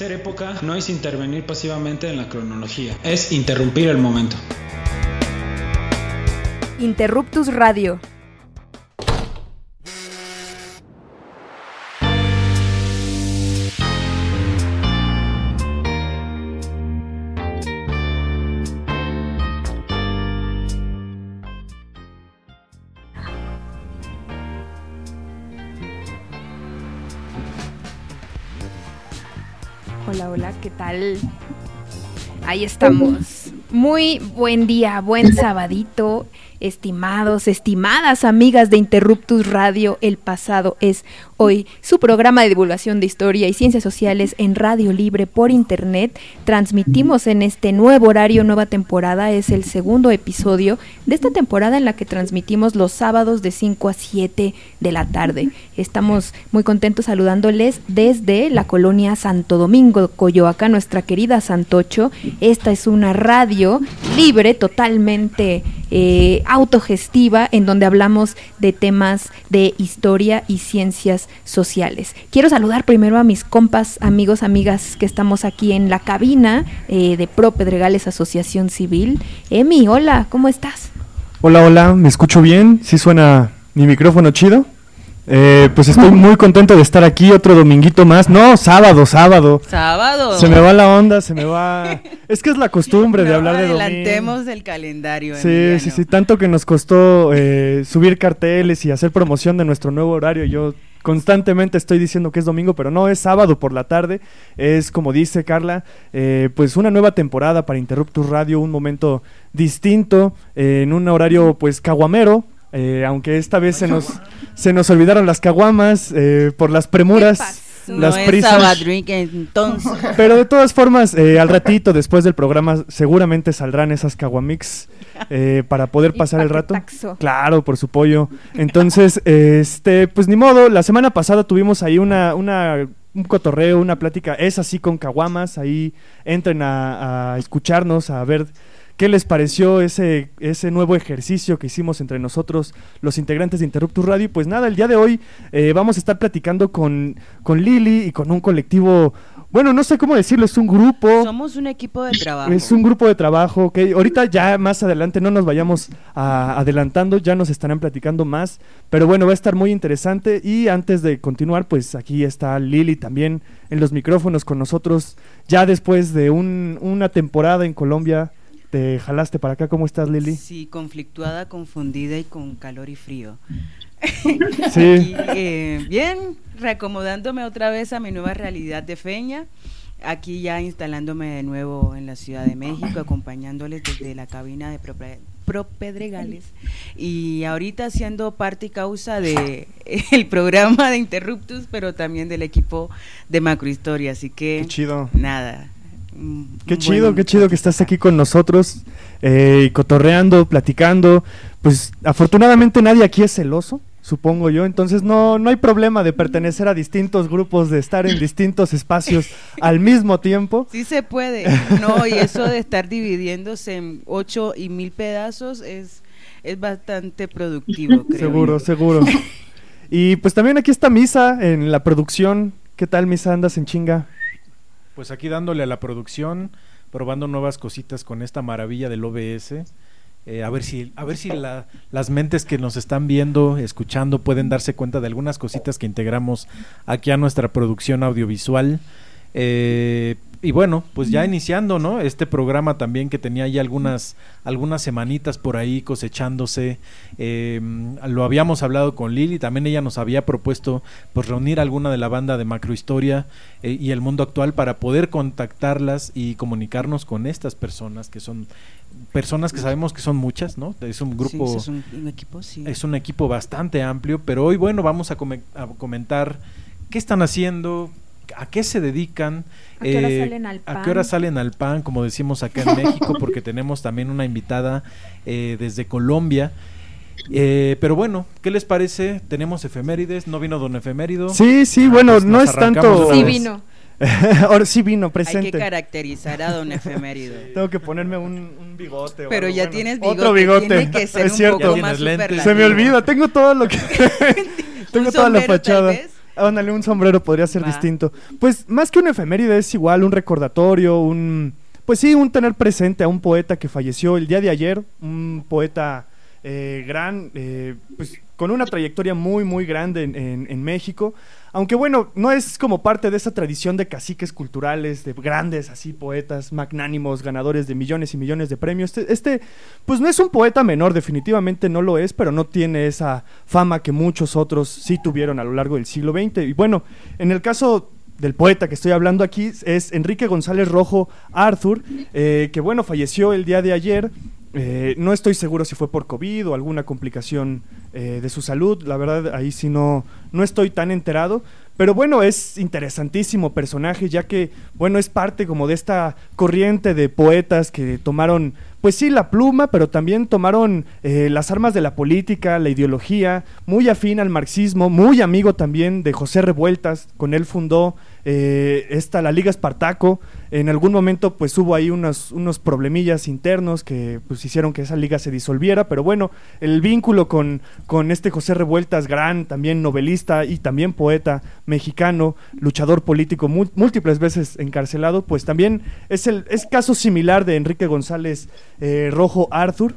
Hacer época no es intervenir pasivamente en la cronología, es interrumpir el momento. Interruptus Radio. Ahí estamos. Muy buen día, buen sabadito. Estimados, estimadas amigas de Interruptus Radio, el pasado es hoy. Su programa de divulgación de historia y ciencias sociales en Radio Libre por Internet. Transmitimos en este nuevo horario, nueva temporada. Es el segundo episodio de esta temporada en la que transmitimos los sábados de 5 a 7 de la tarde. Estamos muy contentos saludándoles desde la colonia Santo Domingo, Coyoacán, nuestra querida Santocho. Esta es una radio libre, totalmente eh, autogestiva, en donde hablamos de temas de historia y ciencias sociales. Quiero saludar primero a mis compas, amigos, amigas que estamos aquí en la cabina eh, de Pro Pedregales Asociación Civil. Emi, hola, ¿cómo estás? Hola, hola, ¿me escucho bien? ¿Sí suena mi micrófono chido? Eh, pues estoy muy contento de estar aquí otro dominguito más. No, sábado, sábado. Sábado. Se me va la onda, se me va. Es que es la costumbre de hablar de domingo. adelantemos el calendario. Sí, Emiliano. sí, sí. Tanto que nos costó eh, subir carteles y hacer promoción de nuestro nuevo horario. Yo constantemente estoy diciendo que es domingo, pero no, es sábado por la tarde. Es como dice Carla, eh, pues una nueva temporada para Interruptus Radio, un momento distinto, eh, en un horario pues caguamero. eh, aunque esta vez se nos, se nos olvidaron las caguamas eh, por las premuras. Las no prisas. entonces. Pero de todas formas, eh, al ratito, después del programa, seguramente saldrán esas caguamix eh, para poder Y pasar el rato. Claro, por su pollo. Entonces, este, pues ni modo, la semana pasada tuvimos ahí una, una, un cotorreo, una plática, es así con caguamas, ahí entren a, a escucharnos, a ver qué les pareció ese, ese nuevo ejercicio que hicimos entre nosotros, los integrantes de Interruptus Radio. Y pues nada, el día de hoy eh, vamos a estar platicando con, con Lili y con un colectivo, bueno, no sé cómo decirlo, es un grupo. Somos un equipo de trabajo. Es un grupo de trabajo que ahorita ya más adelante no nos vayamos a- adelantando, ya nos estarán platicando más, pero bueno, va a estar muy interesante y antes de continuar, pues aquí está Lili también en los micrófonos con nosotros, ya después de un- una temporada en Colombia, te jalaste para acá, ¿cómo estás Lili? Sí, conflictuada, confundida y con calor y frío. Sí. Aquí, eh, bien, reacomodándome otra vez a mi nueva realidad de feña. Aquí ya instalándome de nuevo en la Ciudad de México, acompañándoles desde la cabina de Propre- Pro Pedregales. Y ahorita siendo parte y causa de el programa de Interruptus, pero también del equipo de Macrohistoria. Así que Qué chido. nada. Un- Qué chido, qué chido que estás aquí con nosotros, eh, y cotorreando, platicando. Pues afortunadamente nadie aquí es celoso, supongo yo, entonces no, no hay problema de pertenecer a distintos grupos, de estar en distintos espacios al mismo tiempo. Sí se puede, no, y eso de estar dividiéndose en ocho y mil pedazos es, es bastante productivo, creo. Seguro, yo. seguro. Y pues también aquí está Misa en la producción. ¿Qué tal, Misa? ¿Andas en chinga? Pues aquí dándole a la producción, probando nuevas cositas con esta maravilla del OBS. Eh, a ver si, a ver si la- las mentes que nos están viendo, escuchando, pueden darse cuenta de algunas cositas que integramos aquí a nuestra producción audiovisual. Eh, y bueno, pues ya iniciando, ¿no? Este programa también que tenía ya algunas, algunas semanitas por ahí cosechándose. Eh, lo habíamos hablado con Lili, también ella nos había propuesto pues reunir alguna de la banda de Macrohistoria eh, y el mundo actual para poder contactarlas y comunicarnos con estas personas que son personas que sabemos que son muchas, ¿no? Es un grupo Sí, es un, un equipo, sí. es un equipo bastante amplio, pero hoy, bueno, vamos a comentar qué están haciendo, a qué se dedican, ¿A qué hora eh, salen al a pan? qué hora salen al pan, como decimos acá en México, porque tenemos también una invitada eh, desde Colombia. Eh, pero bueno, ¿qué les parece? Tenemos efemérides, no vino don efemérido. Sí, sí, Ah, bueno, pues no es tanto... una Sí vino. Ahora sí vino, Hay que presente. caracterizar a don efemérido. Tengo que ponerme un, un bigote. o Pero ya bueno. tienes bigote, Otro bigote. tiene que ser es un cierto. poco Ya más. Se me olvida, tengo todo lo que... tengo ¿Un toda la sombrero, tal fachada. vez? Ándale, un sombrero podría ser Va. distinto. Pues más que un efeméride es igual un recordatorio, un... Pues sí, un tener presente a un poeta que falleció el día de ayer, un poeta eh, gran, eh, pues con una trayectoria muy, muy grande en, en- en México. Aunque bueno, no es como parte de esa tradición de caciques culturales, de grandes así poetas magnánimos, ganadores de millones y millones de premios. Este, este, pues no es un poeta menor, definitivamente no lo es, pero no tiene esa fama que muchos otros sí tuvieron a lo largo del siglo XX. Y bueno, en el caso del poeta que estoy hablando aquí es Enrique González Rojo Arthur, eh, que bueno, falleció el día de ayer. Eh, no estoy seguro si fue por COVID o alguna complicación eh, de su salud, la verdad ahí sí no, no estoy tan enterado, pero bueno, es interesantísimo personaje ya que, bueno, es parte como de esta corriente de poetas que tomaron, pues sí, la pluma, pero también tomaron eh, las armas de la política, la ideología, muy afín al marxismo, muy amigo también de José Revueltas, con él fundó eh, esta, la Liga Espartaco, en algún momento pues hubo ahí unos, unos problemillas internos que pues hicieron que esa liga se disolviera, pero bueno, el vínculo con, con este José Revueltas, gran también novelista y también poeta mexicano, luchador político mú- múltiples veces encarcelado, pues también es el es caso similar de Enrique González eh, Rojo Arthur,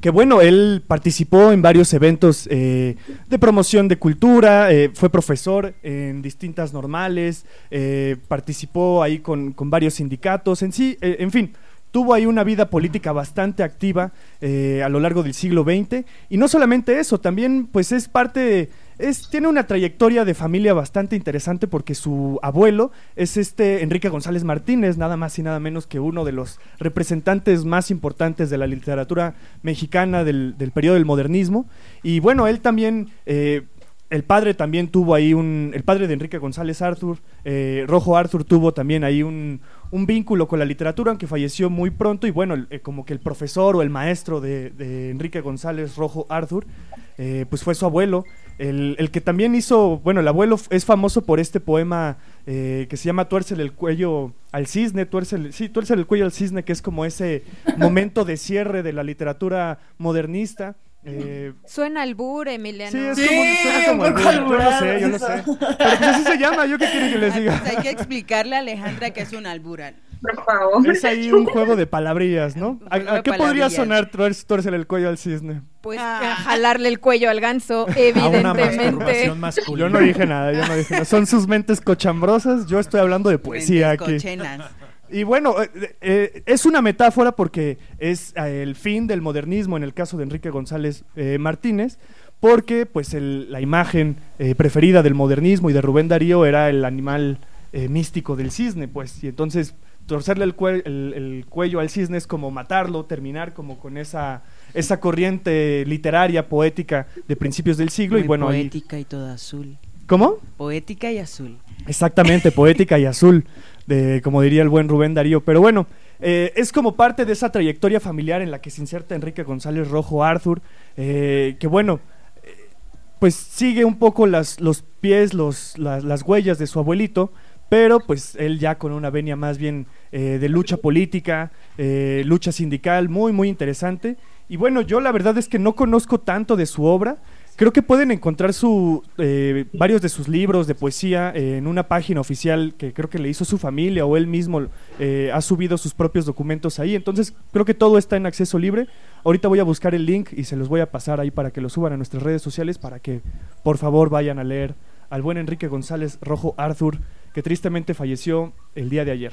que bueno, él participó en varios eventos eh, de promoción de cultura, eh, fue profesor en distintas normales, eh, participó ahí con, con varios sindicatos, en sí, eh, en fin, tuvo ahí una vida política bastante activa eh, a lo largo del siglo XX y no solamente eso, también pues es parte, de- es, tiene una trayectoria de familia bastante interesante porque su abuelo es este Enrique González Martínez, nada más y nada menos que uno de los representantes más importantes de la literatura mexicana del, del periodo del modernismo. Y bueno, él también, eh, el padre también tuvo ahí un, el padre de Enrique González Arthur, eh, Rojo Arthur tuvo también ahí un, un vínculo con la literatura, aunque falleció muy pronto, y bueno, eh, como que el profesor o el maestro de, de Enrique González Rojo Arthur, eh, pues fue su abuelo, el, el que también hizo, bueno, el abuelo es famoso por este poema eh, que se llama Tuércele el cuello al cisne, tuércele, sí, Tuércele el cuello al cisne, que es como ese momento de cierre de la literatura modernista. Eh, Suena albur, Emiliano. Sí, es Sí, como, suena como un poco albur, Yo lo sé, yo lo sé. Pero pues así se llama, ¿yo qué quieren que les Ah, diga? pues hay que explicarle a Alejandra que es un albural. Por favor. Es ahí un juego de palabrillas, ¿no? ¿A, a qué podría sonar tuércele el cuello al cisne? Pues Ah. eh, jalarle el cuello al ganso, A una evidentemente. masturbación masculina. Yo no dije nada, yo no dije nada. Son sus mentes cochambrosas, yo estoy hablando de poesía Mentes aquí. cochenas. Y bueno, eh, eh, es una metáfora porque es eh, el fin del modernismo en el caso de Enrique González eh, Martínez, porque pues el- la imagen eh, preferida del modernismo y de Rubén Darío era el animal eh, místico del cisne, pues, y entonces torcerle el, cue- el- el cuello al cisne es como matarlo, terminar como con esa, esa corriente literaria, poética de principios del siglo, Muy y bueno, ahí- poética y toda azul. ¿Cómo? Poética y azul. Exactamente, poética y azul, de, como diría el buen Rubén Darío. Pero bueno, eh, es como parte de esa trayectoria familiar en la que se inserta Enrique González Rojo Arthur, eh, que bueno, eh, pues sigue un poco las, los pies, los, las, las huellas de su abuelito, pero pues él ya con una venia más bien eh, de lucha política, eh, lucha sindical, muy, muy interesante. Y bueno, yo la verdad es que no conozco tanto de su obra. Creo que pueden encontrar su, eh, varios de sus libros de poesía en una página oficial que creo que le hizo su familia o él mismo eh, ha subido sus propios documentos ahí. Entonces creo que todo está en acceso libre. Ahorita voy a buscar el link y se los voy a pasar ahí para que lo suban a nuestras redes sociales para que por favor vayan a leer al buen Enrique González Rojo Arthur, que tristemente falleció el día de ayer.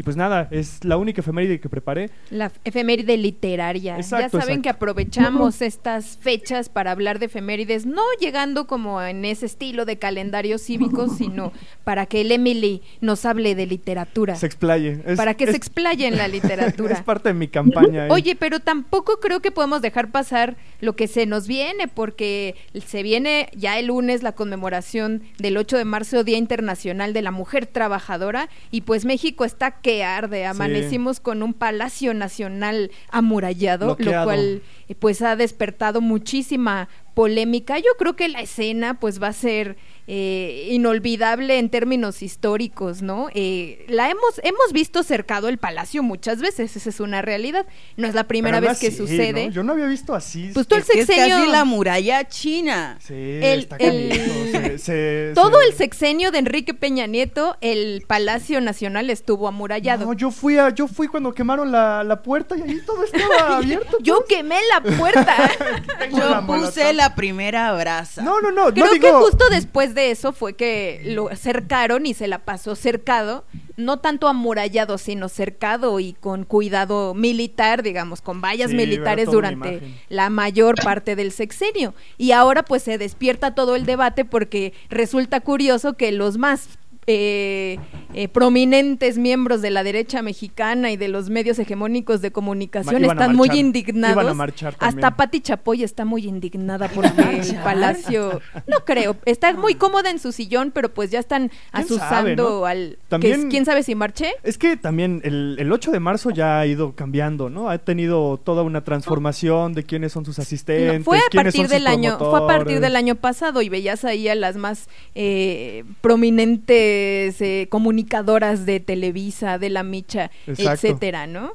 Y pues nada, es la única efeméride que preparé. La efeméride literaria. Exacto, ya saben exacto. que aprovechamos estas fechas para hablar de efemérides, no llegando como en ese estilo de calendario cívico, sino para que el Emily nos hable de literatura. Se explaye. Es- para que se explaye en la literatura. Es parte de mi campaña. ahí. Oye, pero tampoco creo que podemos dejar pasar lo que se nos viene, porque se viene ya el lunes la conmemoración del 8 de marzo, Día Internacional de la Mujer Trabajadora, y pues México está que arde. Amanecimos con un Palacio Nacional amurallado, lo cual eh, pues ha despertado muchísima polémica. Yo creo que la escena pues va a ser eh, inolvidable en términos históricos, ¿no? Eh, la hemos hemos visto cercado el palacio muchas veces, esa es una realidad. No es la primera vez que sucede. ¿no? Yo no había visto así. Pues tú el que es sexenio casi la muralla china. Sí, el- está el- canijo, se- se- todo se- el sexenio de Enrique Peña Nieto, el Palacio Nacional estuvo amurallado. No, yo fui a, yo fui cuando quemaron la, la puerta y ahí todo estaba abierto. Yo quemé la puerta. Yo la puse la primera brasa. No, no, no. Creo no que digo- justo después de eso fue que lo cercaron y se la pasó cercado, no tanto amurallado, sino cercado y con cuidado militar, digamos, con vallas Sí, militares durante la mayor parte del sexenio. Y ahora pues se despierta todo el debate porque resulta curioso que los más eh, eh, prominentes miembros de la derecha mexicana y de los medios hegemónicos de comunicación Ma- están muy indignados. Iban a marchar también. Hasta Pati Chapoy está muy indignada porque el palacio, no creo, está muy cómoda en su sillón, pero pues ya están ¿Quién asusando sabe, no? al... que También- es- ¿Quién sabe si marché? Es que también el, el 8 de marzo ya ha ido cambiando, ¿no? Ha tenido toda una transformación de quiénes son sus asistentes. No, fue a partir del año, fue a partir del año pasado y veías ahí a las más eh, prominentes eh, comunicadoras de Televisa, de la Micha, Exacto. etcétera, ¿no?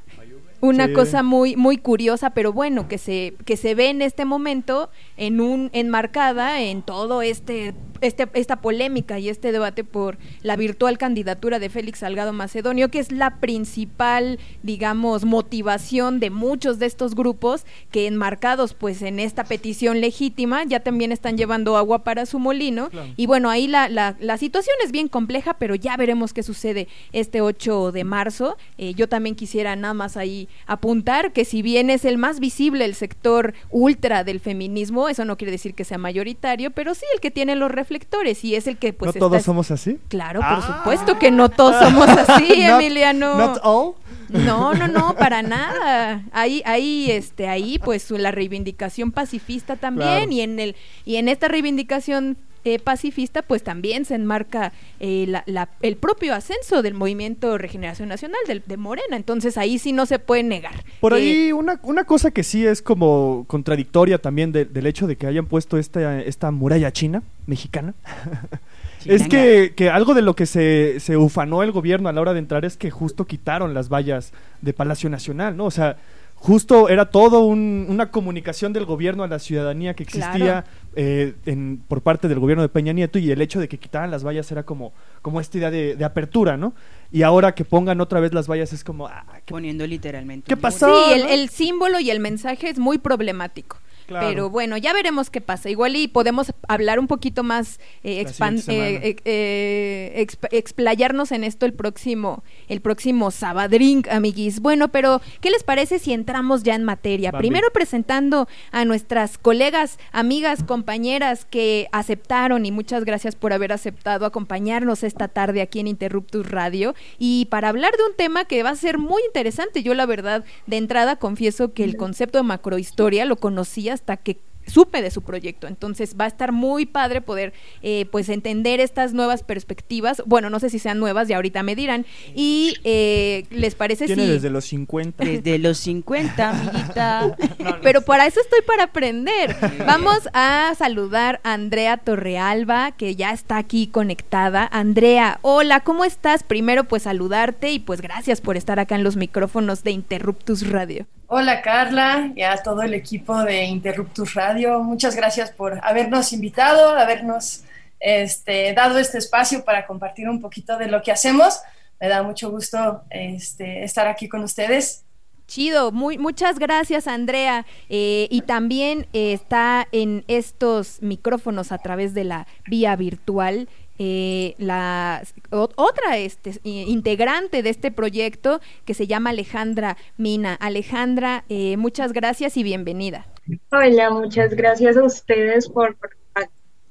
Una Sí. cosa muy muy curiosa, pero bueno, que se que se ve en este momento en un enmarcada en todo este este esta polémica y este debate por la virtual candidatura de Félix Salgado Macedonio, que es la principal, digamos, motivación de muchos de estos grupos que enmarcados pues en esta petición legítima ya también están llevando agua para su molino Claro. y bueno, ahí la, la, la situación es bien compleja, pero ya veremos qué sucede este 8 de marzo. Eh, yo también quisiera nada más ahí apuntar que si bien es el más visible el sector ultra del feminismo, eso no quiere decir que sea mayoritario, pero sí el que tiene los reflectores y es el que pues ¿No todos está- somos así? Claro, por Ah. supuesto que no todos somos así, Not- Emiliano. Not all. No, no, no, para nada. Ahí, ahí, este, ahí, pues la reivindicación pacifista también Claro. y en el y en esta reivindicación eh, pacifista, pues también se enmarca eh, la- la- el propio ascenso del movimiento Regeneración Nacional del- de, Morena. Entonces ahí sí no se puede negar. Por que- ahí una, una cosa que sí es como contradictoria también de- del hecho de que hayan puesto esta, esta muralla china, mexicana, es que, que algo de lo que se, se ufanó el gobierno a la hora de entrar es que justo quitaron las vallas de Palacio Nacional, ¿no? O sea, justo era todo un- una comunicación del gobierno a la ciudadanía que existía Claro. Eh, en- por parte del gobierno de Peña Nieto y el hecho de que quitaran las vallas era como, como esta idea de, de apertura, ¿no? Y ahora que pongan otra vez las vallas es como, ah, qué Poniendo literalmente. ¿Qué pasó? Sí, el símbolo y el mensaje es muy problemático. Claro. Pero bueno, ya veremos qué pasa. Igual y podemos hablar un poquito más, eh, eh, eh, eh, exp- explayarnos en esto el próximo, el próximo Sabadrink, amiguis. Bueno, pero ¿qué les parece si entramos ya en materia? Bambi. Primero presentando a nuestras colegas, amigas, compañeras que aceptaron y muchas gracias por haber aceptado acompañarnos esta tarde aquí en Interruptus Radio y para hablar de un tema que va a ser muy interesante. Yo la verdad, de entrada confieso que el concepto de macrohistoria lo conocí hasta que supe de su proyecto. Entonces va a estar muy padre poder eh, pues entender estas nuevas perspectivas. Bueno, no sé si sean nuevas, ya ahorita me dirán. Y eh, les parece Tiene si... desde los 50. Desde los 50, amiguita. Pero para eso estoy para aprender. Vamos a saludar a Andrea Torrealba, que ya está aquí conectada. Andrea, hola, ¿cómo estás? Primero, pues saludarte y pues gracias por estar acá en los micrófonos de Interruptus Radio. Hola Carla y a todo el equipo de Interruptus Radio. Muchas gracias por habernos invitado, habernos este, dado este espacio para compartir un poquito de lo que hacemos. Me da mucho gusto este, estar aquí con ustedes. Chido, muy, muchas gracias Andrea. Eh, y también eh, está en estos micrófonos a través de la vía virtual eh, la otra este, integrante de este proyecto que se llama Alejandra Mina. Alejandra, eh, muchas gracias y bienvenida. Hola, muchas gracias a ustedes por,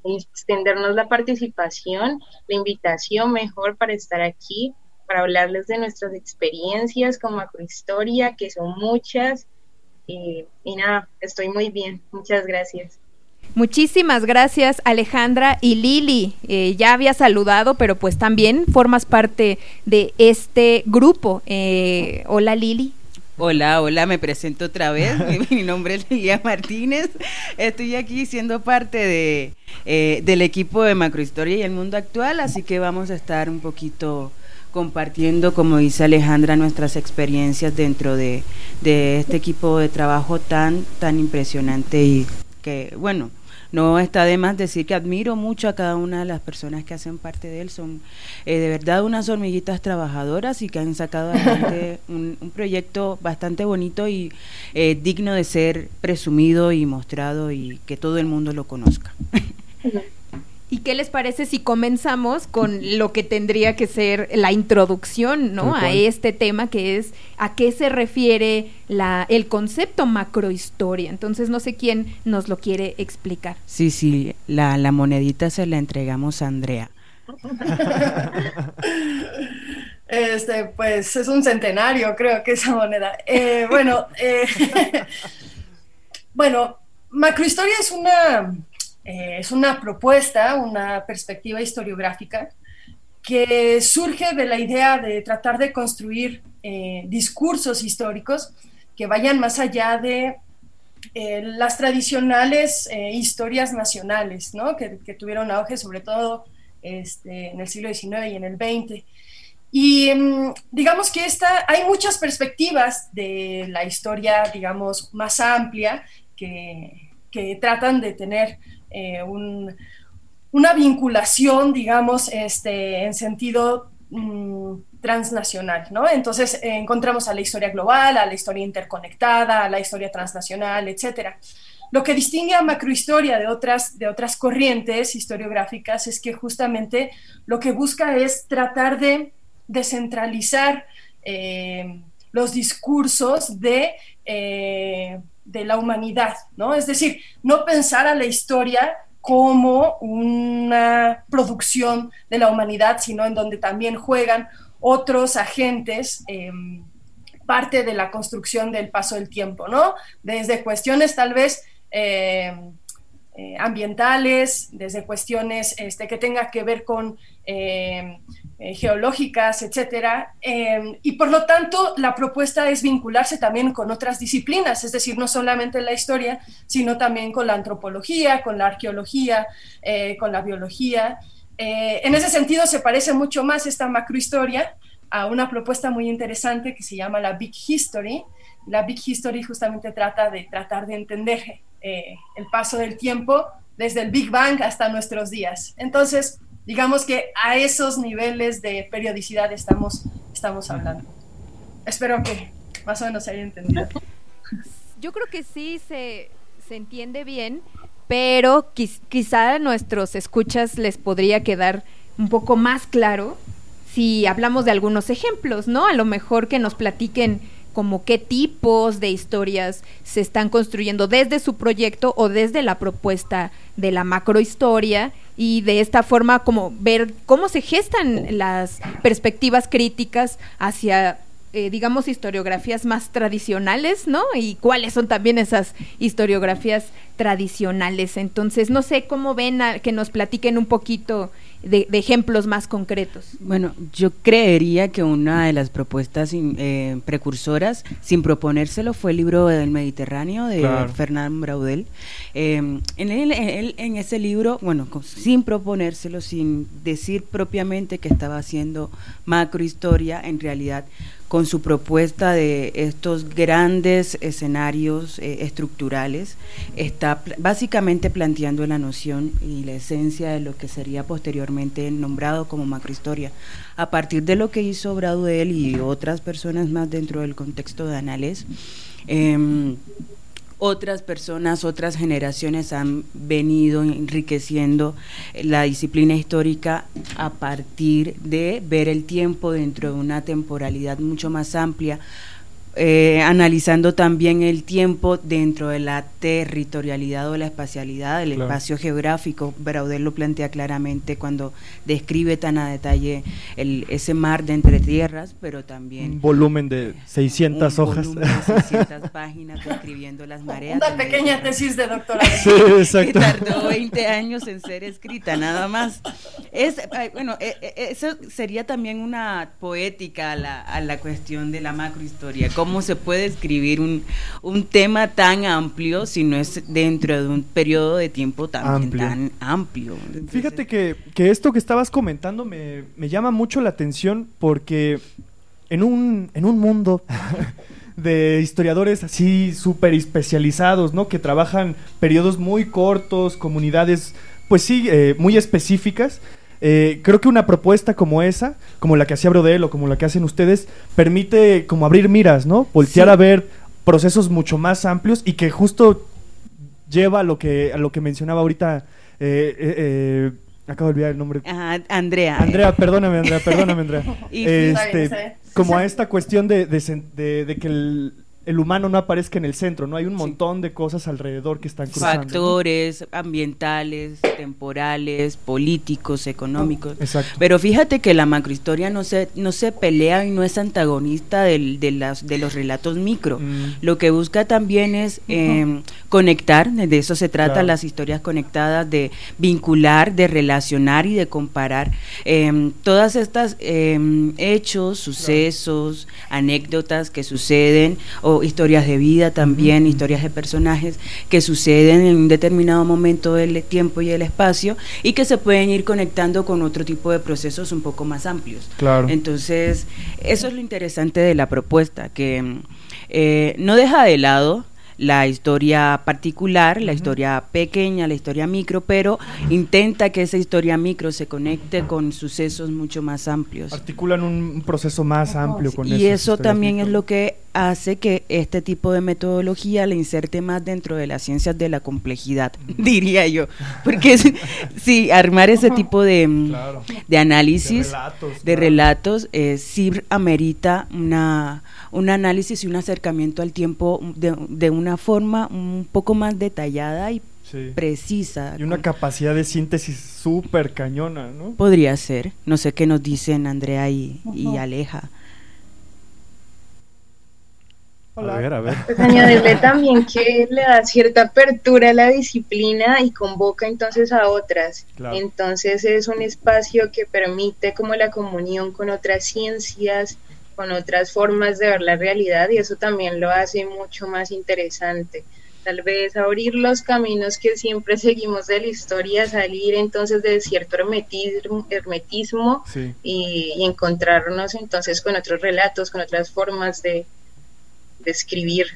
extendernos la participación, la invitación mejor para estar aquí, para hablarles de nuestras experiencias con macrohistoria, que son muchas. y nada, estoy muy bien. Muchas gracias. Muchísimas gracias Alejandra y Lili. Eh, ya había saludado, pero pues también formas parte de este grupo. Eh, hola Lili. Hola, hola, me presento otra vez. Mi, nombre es Lilia Martínez. Estoy aquí siendo parte de, eh, del equipo de Macrohistoria y el Mundo Actual, así que vamos a estar un poquito compartiendo, como dice Alejandra, nuestras experiencias dentro de, de este equipo de trabajo tan, tan impresionante y que, bueno, no está de más decir que admiro mucho a cada una de las personas que hacen parte de él. Son eh, de verdad unas hormiguitas trabajadoras y que han sacado adelante un, proyecto bastante bonito y eh, digno de ser presumido y mostrado y que todo el mundo lo conozca. ¿Y qué les parece si comenzamos con lo que tendría que ser la introducción, ¿no? A este tema que es a qué se refiere la, el concepto macrohistoria. Entonces no sé quién nos lo quiere explicar. Sí, sí, la, la monedita se la entregamos a Andrea. este, pues es un centenario, creo que esa moneda. Eh, bueno, eh, bueno, macrohistoria es una eh, es una propuesta, una perspectiva historiográfica que surge de la idea de tratar de construir eh, discursos históricos que vayan más allá de eh, las tradicionales historias nacionales, que, tuvieron auge sobre todo este, en el siglo XIX y en el XX. Y mm, digamos que esta, hay muchas perspectivas de la historia, digamos, más amplia que, que tratan de tener eh, una vinculación, digamos, este, en sentido mm, transnacional, ¿no? Entonces eh, encontramos a la historia global, a la historia interconectada, a la historia transnacional, etcétera. Lo que distingue a macrohistoria de otras, de otras corrientes historiográficas es que justamente lo que busca es tratar de descentralizar eh, los discursos de de la humanidad, ¿no? Es decir, no pensar a la historia como una producción de la humanidad, sino en donde también juegan otros agentes, em, parte de la construcción del paso del tiempo, ¿no? Desde cuestiones tal vez em, eh, ambientales, desde cuestiones este, que tengan que ver con em, eh, geológicas, etcétera. Em, y por lo tanto, la propuesta es vincularse también con otras disciplinas, es decir, no solamente la historia, sino también con la antropología, con la arqueología, eh, con la biología. Eh, en ese sentido, se parece mucho más esta macrohistoria a una propuesta muy interesante que se llama la Big History. La Big History justamente trata de tratar de entender el paso del tiempo desde el Big Bang hasta nuestros días. Entonces, digamos que a esos niveles de periodicidad estamos, estamos hablando. Espero que más o menos se haya entendido. Yo creo que sí se, se entiende bien, pero quizá a nuestros escuchas les podría quedar un poco más claro si hablamos de algunos ejemplos, ¿no? A lo mejor que nos platiquen como qué tipos de historias se están construyendo desde su proyecto o desde la propuesta de la macrohistoria y de esta forma como ver cómo se gestan las perspectivas críticas hacia eh, digamos historiografías más tradicionales, ¿no? Y cuáles son también esas historiografías tradicionales. Entonces, no sé cómo ven que nos platiquen un poquito de, ejemplos más concretos. Bueno, yo creería que una de las propuestas eh, precursoras, sin proponérselo, fue el libro del Mediterráneo de Fernán Braudel. Em, en, en ese libro, bueno, sin proponérselo, sin decir propiamente que estaba haciendo macrohistoria, en realidad con su propuesta de estos grandes escenarios eh, estructurales, está básicamente planteando la noción y la esencia de lo que sería posteriormente nombrado como macrohistoria. A partir de lo que hizo Braudel y otras personas más dentro del contexto de Anales, em, otras personas, otras generaciones han venido enriqueciendo la disciplina histórica a partir de ver el tiempo dentro de una temporalidad mucho más amplia eh, analizando también el tiempo dentro de la territorialidad o la espacialidad del espacio geográfico. Braudel lo plantea claramente cuando describe tan a detalle el, ese mar de entre tierras, pero también... Un volumen de 600 un hojas. volumen de 600 páginas describiendo las mareas. Una pequeña tesis de doctorado. Sí, que tardó 20 años en ser escrita, nada más. Es, bueno, eh, eh, eso sería también una poética a la, a la cuestión de la macrohistoria. ¿Cómo se puede escribir un, un tema tan amplio si no es dentro de un periodo de tiempo también Amplio. tan amplio? Entonces, Fíjate que, que esto que estabas comentando me, me llama mucho la atención porque en un, en un mundo de historiadores así súper especializados, ¿no? Que trabajan periodos muy cortos, comunidades, pues sí, eh, muy específicas. Eh, creo que una propuesta como esa, como la que hacía Brodel o como la que hacen ustedes, permite como abrir miras, ¿no? Voltear Sí. a ver procesos mucho más amplios y que justo lleva a lo que, a lo que mencionaba ahorita. eh, eh, eh, acabo de olvidar el nombre. Ajá, Andrea. Andrea, perdóname, Andrea, perdóname, Andrea. Y- Este, como a esta cuestión de, de- de que el, el humano no aparezca en el centro, ¿no? Hay un montón de cosas alrededor que están cruzando. factores ambientales, temporales, políticos, económicos. Exacto. Pero fíjate que la macrohistoria no se, no se pelea y no es antagonista del- de, las, de los relatos micro. Mm. Lo que busca también es eh, conectar, de eso se trata Claro. las historias conectadas, de vincular, de relacionar y de comparar eh, todas estas eh, hechos, sucesos, anécdotas que suceden, o historias de vida también, historias de personajes que suceden en un determinado momento del tiempo y del espacio y que se pueden ir conectando con otro tipo de procesos un poco más amplios. Claro. Entonces, eso es lo interesante de la propuesta, que eh, no deja de lado la historia particular, la historia pequeña, la historia micro, pero intenta que esa historia micro se conecte con sucesos mucho más amplios. Articulan un, un proceso más amplio con Y eso también es lo que hace que este tipo de metodología le inserte más dentro de las ciencias de la complejidad, diría yo. Porque es- sí, armar ese tipo de, mm, Claro. de análisis, De relatos, de claro. relatos, eh, sí amerita una, un análisis y un acercamiento al tiempo de, de una forma un poco más detallada y Sí. precisa. Y una Con- capacidad de síntesis súper cañona, ¿no? Podría ser. No sé qué nos dicen Andrea y. Aleja. Hola. A ver, a ver. Pues añadirle también que le da cierta apertura a la disciplina y convoca entonces a otras. Claro. Entonces es un espacio que permite como la comunión con otras ciencias, con otras formas de ver la realidad y eso también lo hace mucho más interesante. Tal vez abrir los caminos que siempre seguimos de la historia, salir entonces de cierto hermetismo, hermetismo Sí. y, y encontrarnos entonces con otros relatos, con otras formas de, de escribir,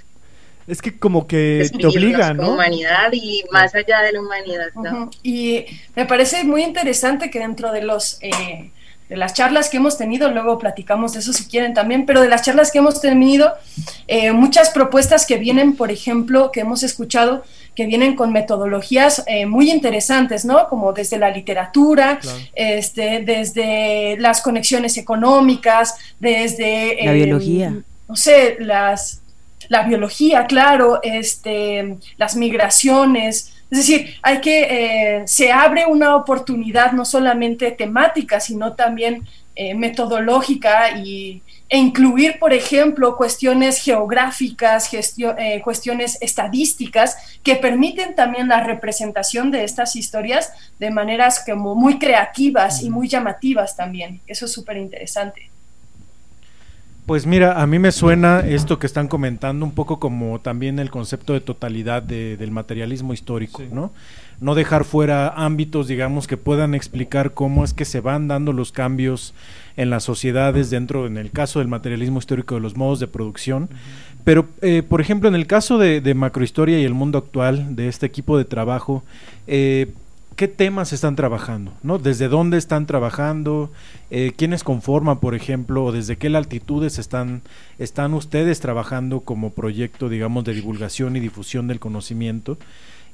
Es que como que te obliga, como ¿no? humanidad y más allá de la humanidad, ¿no? Y me parece muy interesante que dentro de los eh, de las charlas que hemos tenido, luego platicamos de eso si quieren también, pero de las charlas que hemos tenido, eh, muchas propuestas que vienen, por ejemplo, que hemos escuchado, que vienen con metodologías eh, muy interesantes, ¿no? Como desde la literatura, Claro. este, desde las conexiones económicas, desde La eh, biología. No sé, las la biología, claro, este, las migraciones. Es decir, hay que, eh, se abre una oportunidad no solamente temática, sino también eh, metodológica y, e incluir, por ejemplo, cuestiones geográficas, gestio- eh, cuestiones estadísticas que permiten también la representación de estas historias de maneras como muy creativas y muy llamativas también. Eso es súper interesante. Pues mira, a mí me suena esto que están comentando un poco como también el concepto de totalidad de- del materialismo histórico, Sí. ¿no? No dejar fuera ámbitos, digamos, que puedan explicar cómo es que se van dando los cambios en las sociedades dentro, en el caso del materialismo histórico, de los modos de producción. Pero, eh, por ejemplo, en el caso de, de macrohistoria y el mundo actual, de este equipo de trabajo, eh, ¿qué temas están trabajando? ¿no? ¿Desde dónde están trabajando? Eh, ¿Quiénes conforman, por ejemplo, o desde qué latitudes están, están ustedes trabajando como proyecto, digamos, de divulgación y difusión del conocimiento?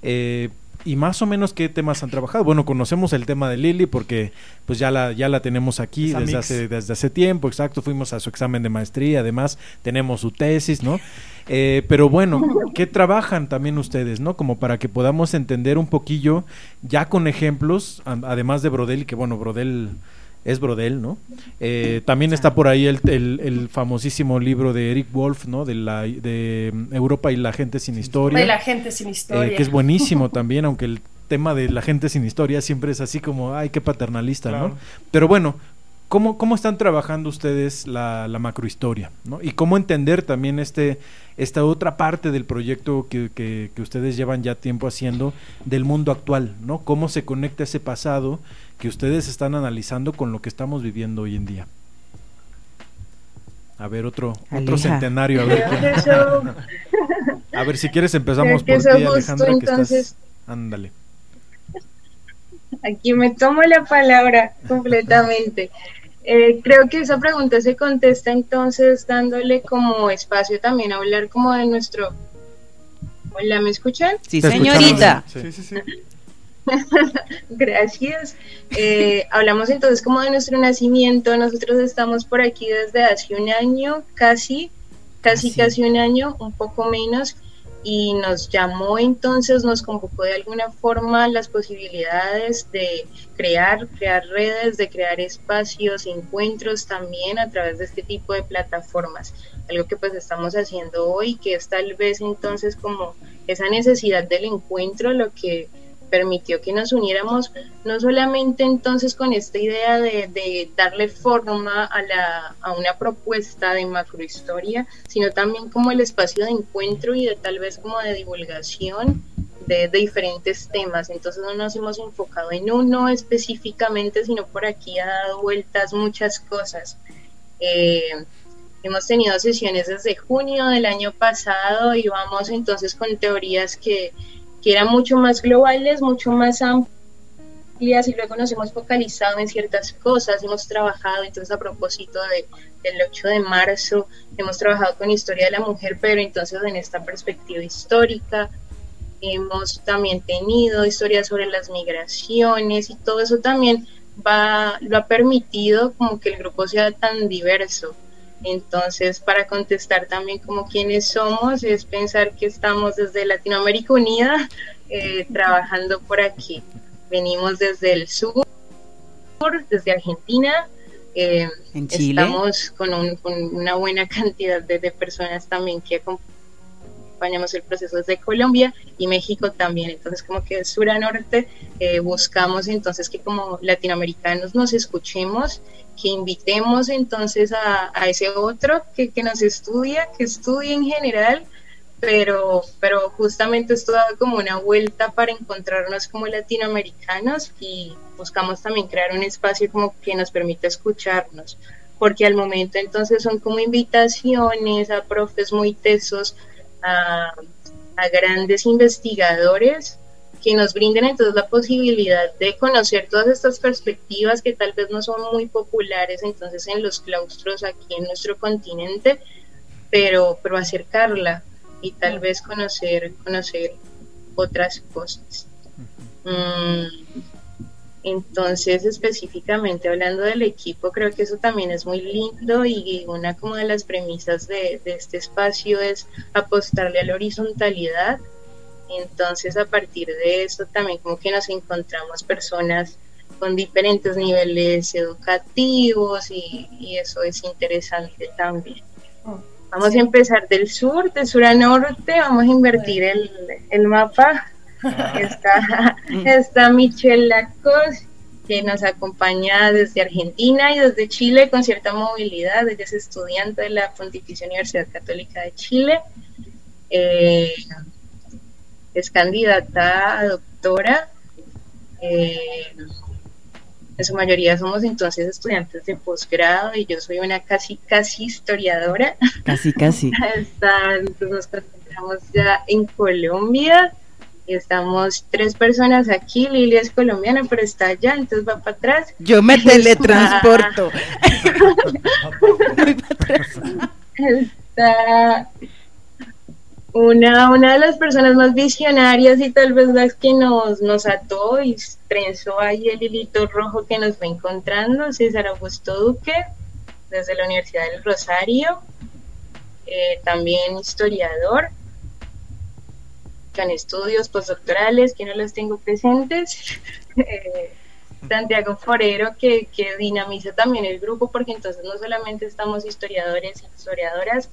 Eh, y más o menos qué temas han trabajado. Bueno, conocemos el tema de Lili porque pues ya la, ya la tenemos aquí desde hace, desde hace tiempo, exacto, fuimos a su examen de maestría, además tenemos su tesis, ¿no? Eh, pero bueno, ¿qué trabajan también ustedes, no? Como para que podamos entender un poquillo, ya con ejemplos, además de Brodel, que bueno, Brodel es Brodel, ¿no? Eh, también está por ahí el, el, famosísimo libro de Eric Wolf, ¿no? De, la, de Europa y la gente sin historia. De la gente sin historia. Eh, que es buenísimo también, aunque el tema de la gente sin historia siempre es así como, ay, qué paternalista, ¿no? Pero bueno, ¿cómo, ¿cómo están trabajando ustedes la, la macrohistoria, ¿no? Y cómo entender también este, esta otra parte del proyecto que, que, que ustedes llevan ya tiempo haciendo del mundo actual, ¿no? Cómo se conecta ese pasado que ustedes están analizando con lo que estamos viviendo hoy en día. A ver, otro, otro centenario. A ver, a ver, si quieres empezamos por ti, Alejandra, que estás... Ándale. Aquí me tomo la palabra completamente. Eh, creo que esa pregunta se contesta entonces dándole como espacio también a hablar como de nuestro... Hola, ¿me escuchan? Sí, señorita. Sí, sí, sí. Gracias. Eh, hablamos entonces como de nuestro nacimiento. Nosotros estamos por aquí desde hace un año, casi, casi, casi un año, un poco menos. Y nos llamó entonces, nos convocó de alguna forma las posibilidades de crear, crear redes, de crear espacios, encuentros también a través de este tipo de plataformas. Algo que pues estamos haciendo hoy, que es tal vez entonces como esa necesidad del encuentro, lo que permitió que nos uniéramos no solamente entonces con esta idea de, darle forma a, una propuesta de macrohistoria, sino también como el espacio de encuentro y de tal vez como de divulgación de, diferentes temas. Entonces no nos hemos enfocado en uno específicamente, sino por aquí ha dado vueltas muchas cosas. Eh, hemos tenido sesiones desde junio del año pasado y vamos entonces con teorías que que eran mucho más globales, mucho más amplias y luego nos hemos focalizado en ciertas cosas, hemos trabajado entonces a propósito de, del 8 de marzo, hemos trabajado con historia de la mujer, pero entonces en esta perspectiva histórica, hemos también tenido historias sobre las migraciones y todo eso también va, lo ha permitido como que el grupo sea tan diverso. Entonces, para contestar también como quiénes somos, es pensar que estamos desde Latinoamérica Unida eh, trabajando por aquí. Venimos desde el sur, desde Argentina. Eh, ¿En Chile? Estamos con, una buena cantidad de, de personas también que acompañan acompañamos el proceso desde Colombia y México también. Entonces, como que de sur a norte eh, buscamos entonces que como latinoamericanos nos escuchemos, que invitemos entonces a, a ese otro que, que, nos estudia, que estudie en general, pero, pero justamente esto da como una vuelta para encontrarnos como latinoamericanos y buscamos también crear un espacio como que nos permita escucharnos porque al momento entonces son como invitaciones a profes muy tesos a, grandes investigadores que nos brinden entonces la posibilidad de conocer todas estas perspectivas que tal vez no son muy populares entonces en los claustros aquí en nuestro continente, pero, pero acercarla y tal vez conocer, conocer otras cosas. Entonces, específicamente hablando del equipo, creo que eso también es muy lindo y una como de las premisas de, este espacio es apostarle a la horizontalidad. Entonces, a partir de eso también como que nos encontramos personas con diferentes niveles educativos y, eso es interesante también. Vamos a empezar del sur, de sur a norte, vamos a invertir el, el mapa Está, está Michelle Lacos, que nos acompaña desde Argentina y desde Chile con cierta movilidad. Ella es estudiante de la Pontificia Universidad Católica de Chile. Eh, es candidata a doctora. Eh, en su mayoría somos entonces estudiantes de posgrado y yo soy una casi, casi historiadora. Casi, casi. nos concentramos ya en Colombia Estamos tres personas aquí, Lilia es colombiana, pero está allá, entonces va para atrás. Yo me teletransporto. Voy para atrás. Está una, una de las personas más visionarias y tal vez las que nos, nos ató y trenzó ahí el hilito rojo que nos fue encontrando, César Augusto Duque, desde la Universidad del Rosario, eh, también historiador, con estudios postdoctorales, que no los tengo presentes. Eh, Santiago Forero, que, que dinamiza también el grupo, porque entonces no solamente estamos historiadores y historiadoras,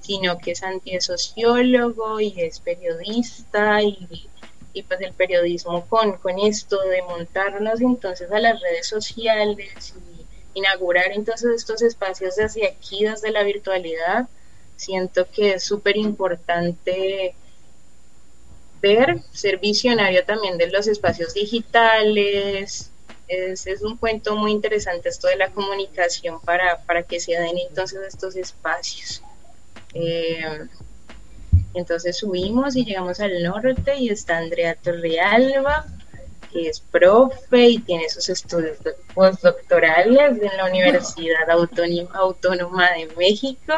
sino que Santi es sociólogo y es periodista y, y pues el periodismo con, con esto de montarnos entonces a las redes sociales y inaugurar entonces estos espacios desde aquí, desde la virtualidad, siento que es súper importante ver, ser visionario también de los espacios digitales. Es, es, un cuento muy interesante esto de la comunicación para, para que se den entonces estos espacios. Eh, entonces subimos y llegamos al norte y está Andrea Torrealba, que es profe y tiene sus estudios postdoctorales en la Universidad Autónoma de México.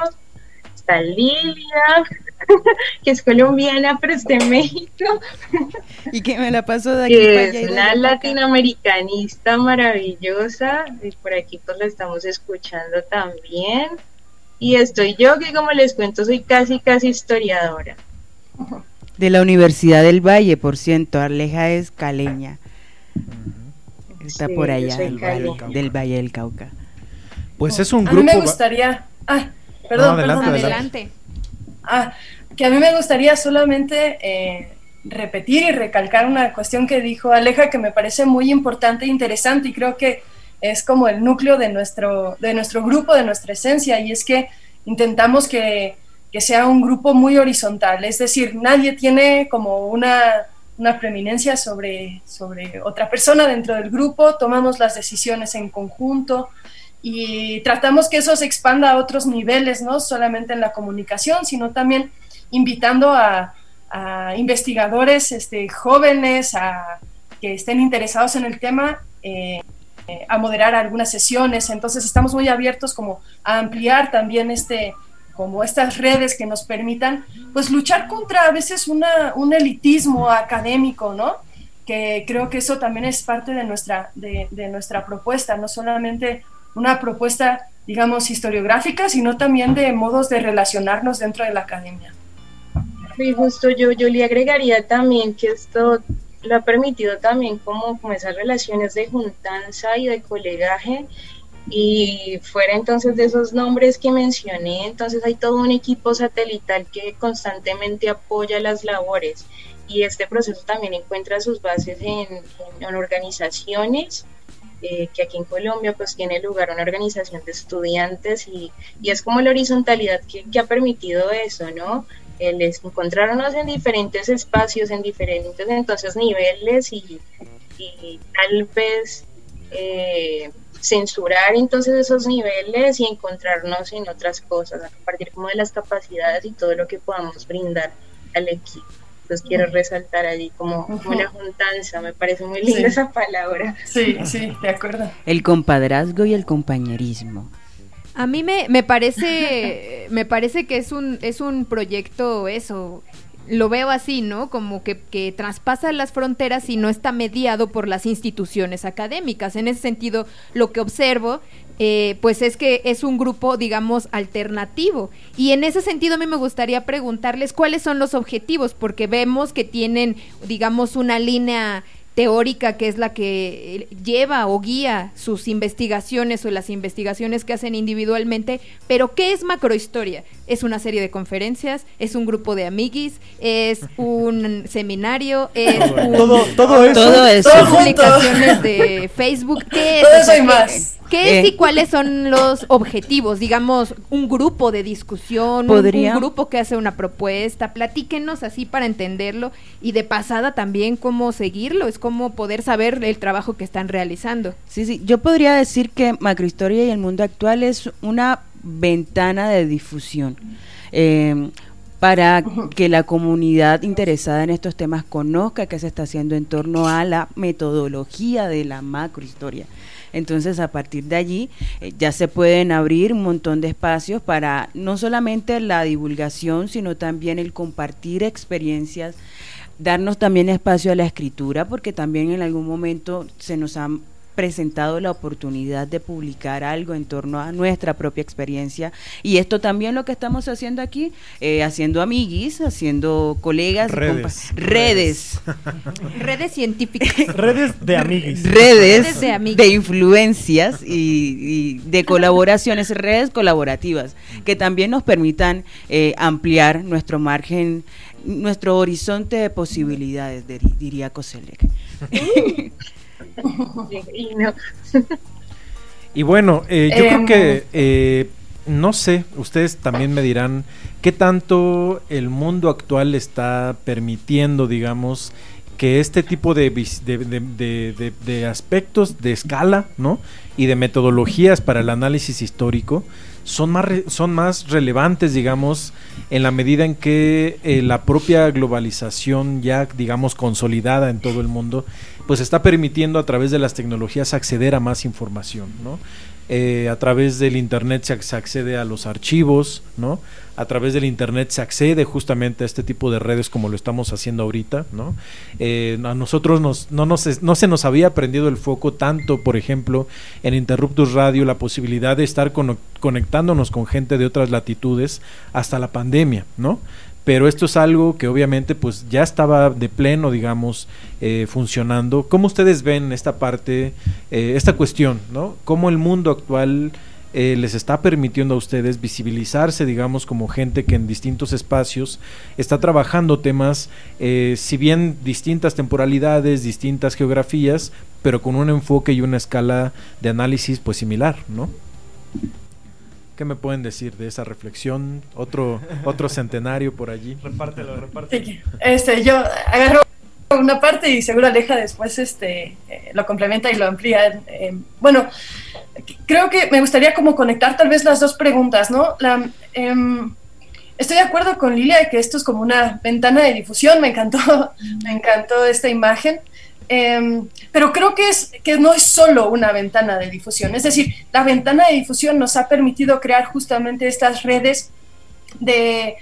Está Lilia, que es colombiana, pero está en México. Y que me la paso de aquí que es una latinoamericanista maravillosa. Y por aquí pues la estamos escuchando también. Y estoy yo que como les cuento soy casi casi historiadora. De la Universidad del Valle, por ciento, Arleja es caleña. Está por allá, del valle, del Cauca. Pues es un grupo... A mí me gustaría... Ah, perdón, adelante, perdón. Adelante. Ah, que a mí me gustaría solamente eh, repetir y recalcar una cuestión que dijo Aleja que me parece muy importante e interesante y creo que es como el núcleo de nuestro, de nuestro grupo, de nuestra esencia, y es que intentamos que, que sea un grupo muy horizontal, es decir, nadie tiene como una, una preeminencia sobre, sobre otra persona dentro del grupo, tomamos las decisiones en conjunto y tratamos que eso se expanda a otros niveles, no solamente en la comunicación, sino también invitando a, investigadores este, jóvenes a, que estén interesados en el tema. Eh, eh, a moderar algunas sesiones, entonces estamos muy abiertos como a ampliar también este, como estas redes que nos permitan, pues luchar contra a veces un elitismo académico, ¿no? Que creo que eso también es parte de nuestra, de nuestra propuesta, no solamente una propuesta, digamos, historiográfica, sino también de modos de relacionarnos dentro de la academia. Sí, justo yo, yo le agregaría también que esto lo ha permitido también como, como esas relaciones de juntanza y de colegaje y fuera entonces de esos nombres que mencioné, entonces hay todo un equipo satelital que constantemente apoya las labores y este proceso también encuentra sus bases en, en organizaciones, eh, que aquí en Colombia pues tiene lugar una organización de estudiantes y, y es como la horizontalidad que, que, ha permitido eso, ¿no? El encontrarnos en diferentes espacios, en diferentes entonces niveles y, y tal vez eh, censurar entonces esos niveles y encontrarnos en otras cosas, a partir como de las capacidades y todo lo que podamos brindar al equipo. Entonces quiero resaltar allí como, como una juntanza, me parece muy linda Sí. esa palabra. Sí, sí, de acuerdo. El compadrazgo y el compañerismo. A mí me, me parece me parece que es un es un proyecto eso lo veo así, ¿no? Como que, que traspasa las fronteras y no está mediado por las instituciones académicas. En ese sentido, lo que observo, eh, pues es que es un grupo, digamos, alternativo. Y en ese sentido, a mí me gustaría preguntarles cuáles son los objetivos, porque vemos que tienen, digamos, una línea teórica que es la que lleva o guía sus investigaciones o las investigaciones que hacen individualmente, pero ¿qué es macrohistoria? Es una serie de conferencias, es un grupo de amiguis, es un seminario, es un, Todo, todo eso. Todo eso. Publicaciones de Facebook, ¿qué es? Todo eso y ¿qué- más. ¿Qué es Eh. y cuáles son los objetivos? Digamos, un grupo de discusión, un- grupo que hace una propuesta, platíquenos así para entenderlo y de pasada también cómo seguirlo, es como poder saber el trabajo que están realizando. Sí, sí, yo podría decir que macrohistoria y el mundo actual es una ventana de difusión. Eh, para que la comunidad interesada en estos temas conozca qué se está haciendo en torno a la metodología de la macrohistoria. Entonces, a partir de allí, eh, ya se pueden abrir un montón de espacios para no solamente la divulgación, sino también el compartir experiencias, darnos también espacio a la escritura, porque también en algún momento se nos han presentado la oportunidad de publicar algo en torno a nuestra propia experiencia. Y esto también lo que estamos haciendo aquí, eh, haciendo amiguis, haciendo colegas, redes, redes, redes. Científicas, redes de amiguis, redes, de, influencias y, de colaboraciones, redes colaborativas que también nos permitan eh, ampliar nuestro margen, nuestro horizonte de posibilidades, diría Coselec. y bueno, eh, yo creo que, em. eh, no sé, ustedes también me dirán qué tanto el mundo actual está permitiendo, digamos, que este tipo de, de, de, aspectos de escala, ¿no? Y de metodologías para el análisis histórico son más, son más relevantes, digamos, en la medida en que eh, la propia globalización ya, digamos, consolidada en todo el mundo, pues está permitiendo a través de las tecnologías acceder a más información, ¿no? Eh, a través del internet se, accede a los archivos, ¿no? A través del internet se accede justamente a este tipo de redes como lo estamos haciendo ahorita, ¿no? Eh, a nosotros nos, no, nos, no se nos había prendido el foco tanto, por ejemplo, en Interruptus Radio, la posibilidad de estar conectándonos con gente de otras latitudes hasta la pandemia, ¿no? Pero esto es algo que obviamente pues ya estaba de pleno, digamos, eh, funcionando. ¿Cómo ustedes ven esta parte, eh, esta cuestión, ¿no? ¿Cómo el mundo actual eh, les está permitiendo a ustedes visibilizarse, digamos, como gente que en distintos espacios está trabajando temas, si bien distintas temporalidades, distintas geografías, pero con un enfoque y una escala de análisis pues similar, ¿no? ¿Qué me pueden decir de esa reflexión? Otro, otro centenario por allí. Repártelo, repártelo. este, yo agarro una parte y seguro Aleja después este, eh, lo complementa y lo amplía. Eh, bueno, creo que me gustaría como conectar tal vez las dos preguntas, ¿no? La, em, estoy de acuerdo con Lilia de que esto es como una ventana de difusión, me encantó, me encantó esta imagen. Em, pero creo que, es, que no es solo una ventana de difusión, es decir, la ventana de difusión nos ha permitido crear justamente estas redes de,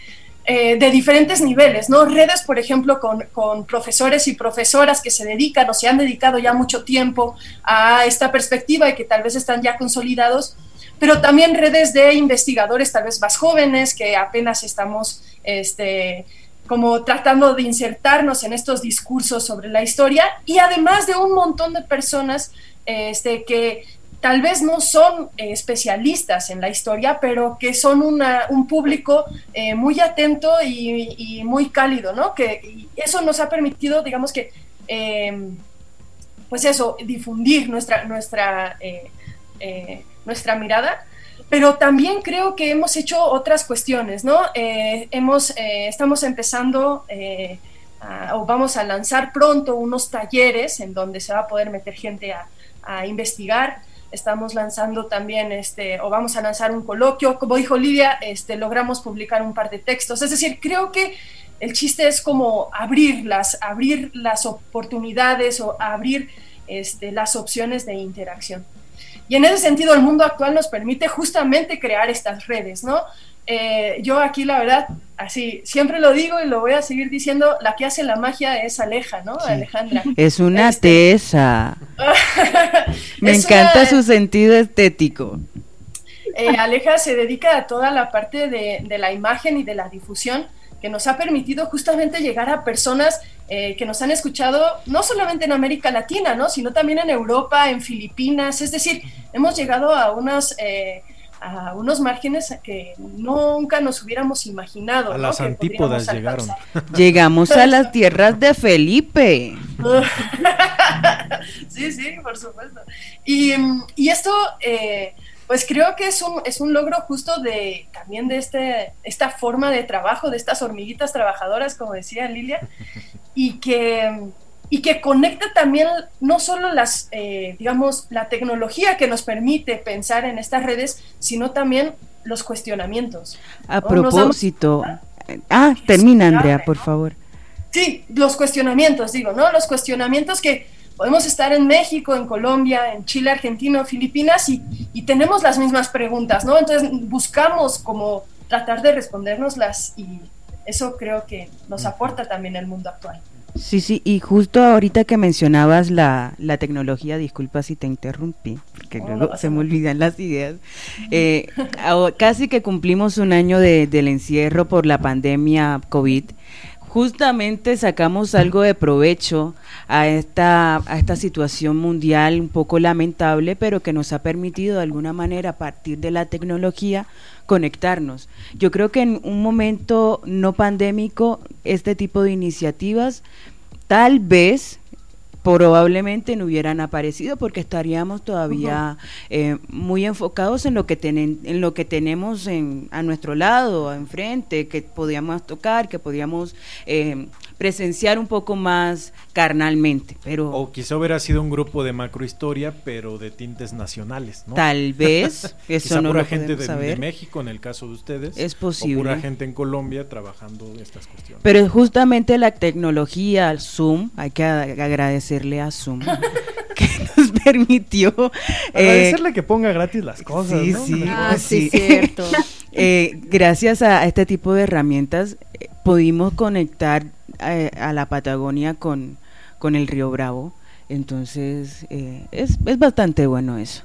eh, de diferentes niveles, ¿no? Redes, por ejemplo, con, con, profesores y profesoras que se dedican o se han dedicado ya mucho tiempo a esta perspectiva y que tal vez están ya consolidados, pero también redes de investigadores tal vez más jóvenes que apenas estamos este, como tratando de insertarnos en estos discursos sobre la historia y además de un montón de personas este, que tal vez no son eh, especialistas en la historia, pero que son una, un público eh, muy atento y, muy cálido, ¿no? Que eso nos ha permitido, digamos que, em, pues eso, difundir nuestra, nuestra, eh, nuestra mirada pero también creo que hemos hecho otras cuestiones, ¿no? Eh, hemos, eh, estamos empezando eh, o vamos a lanzar pronto unos talleres en donde se va a poder meter gente a, a, investigar. Estamos lanzando también, este, o vamos a lanzar un coloquio. Como dijo Lidia, este, logramos publicar un par de textos. Es decir, creo que el chiste es como abrir las, abrir las oportunidades o abrir este, las opciones de interacción. Y en ese sentido, el mundo actual nos permite justamente crear estas redes, ¿no? Eh, yo aquí, la verdad, así, siempre lo digo y lo voy a seguir diciendo, la que hace la magia es Aleja, ¿no? Alejandra. Es una este, tesa. Me encanta su sentido estético. Eh, Aleja se dedica a toda la parte de, de la imagen y de la difusión que nos ha permitido justamente llegar a personas eh, que nos han escuchado no solamente en América Latina, ¿no? sino también en Europa, en Filipinas, es decir, hemos llegado a unos, eh, a unos márgenes que nunca nos hubiéramos imaginado. A las antípodas llegaron. Llegamos a las tierras de Felipe. sí, sí, por supuesto. Y, y esto... Eh, pues creo que es un, es un logro justo de también de este, esta forma de trabajo, de estas hormiguitas trabajadoras, como decía Lilia, y que, y que conecta también no solo las, eh, digamos, la tecnología que nos permite pensar en estas redes, sino también los cuestionamientos. A propósito, Ah, termina Andrea, por favor. Sí, los cuestionamientos, digo, ¿no? Los cuestionamientos que podemos estar en México, en Colombia, en Chile, Argentina, Filipinas y, y tenemos las mismas preguntas, ¿no? Entonces buscamos como tratar de respondernoslas y eso creo que nos aporta también el mundo actual. Sí, sí, y justo ahorita que mencionabas la, la tecnología, disculpa si te interrumpí, porque No, luego se me olvidan las ideas. Eh, casi que cumplimos un año de- del encierro por la pandemia COVID. Justamente sacamos algo de provecho a esta, a esta situación mundial un poco lamentable, pero que nos ha permitido de alguna manera, a partir de la tecnología, conectarnos. Yo creo que en un momento no pandémico, este tipo de iniciativas tal vez probablemente no hubieran aparecido porque estaríamos todavía eh, muy enfocados en lo que tenen, en lo que tenemos en, a nuestro lado, enfrente, que podíamos tocar, que podíamos eh, presenciar un poco más carnalmente, pero O quizá hubiera sido un grupo de macrohistoria, pero de tintes nacionales, ¿no? tal vez eso Quizá no pura lo gente de, saber. de México, en el caso de ustedes. Es O posible. pura gente en Colombia trabajando estas cuestiones. Pero justamente la tecnología, Zoom, hay que agradecerle a Zoom que nos permitió eh, Agradecerle que ponga gratis las cosas, sí, ¿no? sí. Ah, sí, cierto. eh, gracias a este tipo de herramientas pudimos conectar eh, a la Patagonia con, con el río Bravo. Entonces eh, es, es bastante bueno eso.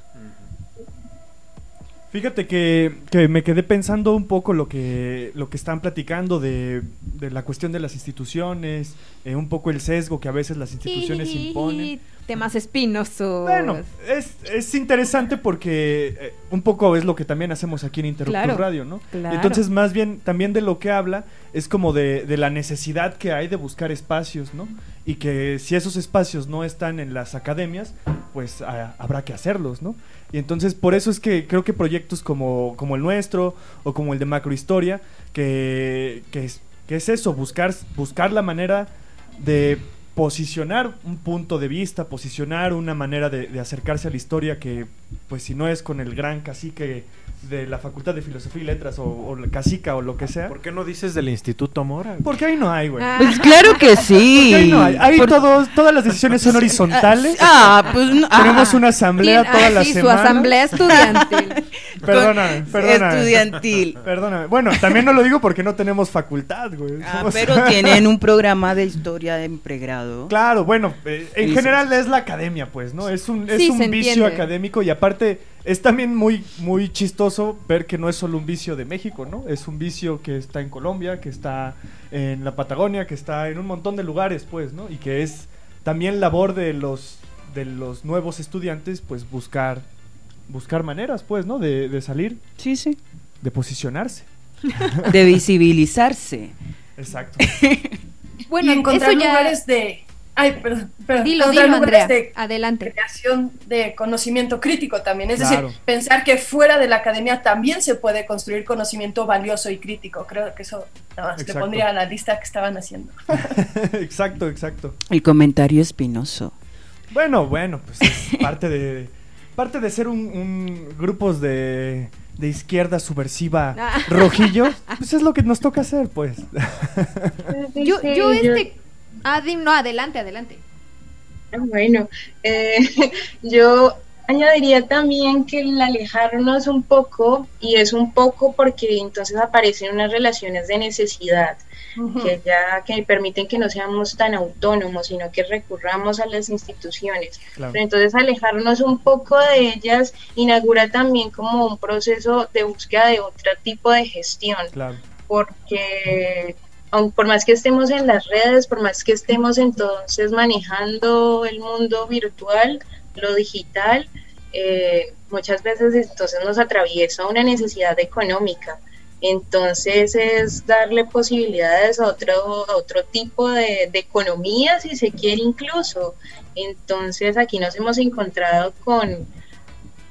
Fíjate que, que me quedé pensando un poco lo que, lo que están platicando de, de la cuestión de las instituciones, eh, un poco el sesgo que a veces las instituciones imponen. Temas espinosos. Bueno, es, es interesante porque eh, un poco es lo que también hacemos aquí en Interruptus Claro, Radio, ¿no? claro. Entonces, más bien, también de lo que habla es como de, de la necesidad que hay de buscar espacios, ¿no? Y que si esos espacios no están en las academias, pues habrá que hacerlos, ¿no? Y entonces, por eso es que creo que proyectos como, como el nuestro o como el de Macrohistoria, que, que, es, que es eso, buscar, buscar la manera de posicionar un punto de vista, posicionar una manera de, de acercarse a la historia que, pues si no es con el gran cacique de la Facultad de Filosofía y Letras o, o la cacica o lo que sea, ¿Por qué no dices del Instituto Mora? güey? porque ahí no hay, güey. Ah. Pues claro que sí. Porque ahí no hay. Ahí Por- todos, todas las decisiones son horizontales. Ah, pues no- Tenemos ah. una asamblea ah, la sí, semana. su asamblea estudiantil. Perdóname, perdóname. Estudiantil. Perdóname. Bueno, también no lo digo porque no tenemos facultad, güey. Ah, Somos- pero tienen un programa de historia en pregrado. Claro, bueno, eh, en Sí, general es la academia, pues, ¿no? Es un, es Sí, un vicio entiende. académico y aparte es también muy, muy chistoso ver que no es solo un vicio de México, ¿no? Es un vicio que está en Colombia, que está en la Patagonia, que está en un montón de lugares, pues, ¿no? Y que es también labor de los, de los nuevos estudiantes, pues, buscar, buscar maneras, pues, ¿no? De, de salir, Sí, sí. de posicionarse. De visibilizarse. Exacto. Bueno, y encontrar eso ya. lugares de... Ay, perdón, perdón. Dilo, dilo, lugares Andrea. de Adelante. creación de conocimiento crítico también. Es Claro. decir, pensar que fuera de la academia también se puede construir conocimiento valioso y crítico. Creo que eso nada más le Exacto. pondría a la lista que estaban haciendo. exacto, exacto. El comentario espinoso. Bueno, bueno, pues es parte de parte de ser un, un grupos de, de izquierda subversiva Ah. rojillo, pues es lo que nos toca hacer, pues. Yo, yo este. Ah, di- no, adelante, adelante. Bueno, eh, yo añadiría también que el alejarnos un poco, y es un poco porque entonces aparecen unas relaciones de necesidad que ya que permiten que no seamos tan autónomos, sino que recurramos a las instituciones. Claro. Pero entonces alejarnos un poco de ellas inaugura también como un proceso de búsqueda de otro tipo de gestión Claro. porque aun por más que estemos en las redes, por más que estemos entonces manejando el mundo virtual, lo digital, eh, muchas veces entonces nos atraviesa una necesidad económica. Entonces es darle posibilidades a otro, a otro tipo de, de economía, si se quiere incluso. Entonces aquí nos hemos encontrado con,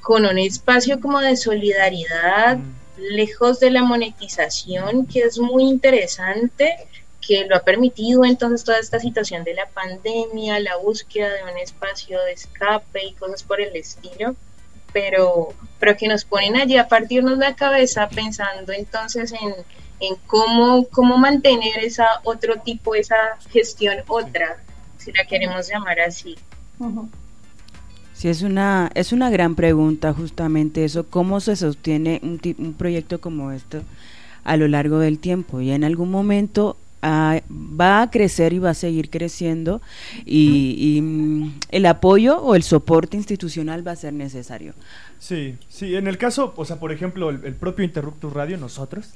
con un espacio como de solidaridad, Mm. Lejos de la monetización, que es muy interesante, que lo ha permitido entonces toda esta situación de la pandemia, la búsqueda de un espacio de escape y cosas por el estilo, pero, pero que nos ponen allí a partirnos la cabeza pensando entonces en, en cómo, cómo mantener esa otro tipo, esa gestión otra, si la queremos llamar así. Sí, es una, es una gran pregunta justamente eso, cómo se sostiene un, un proyecto como este a lo largo del tiempo y en algún momento ah, va a crecer y va a seguir creciendo y, mm, el apoyo o el soporte institucional va a ser necesario. Sí, sí, en el caso, o sea, por ejemplo, el, propio Interruptus Radio, nosotros,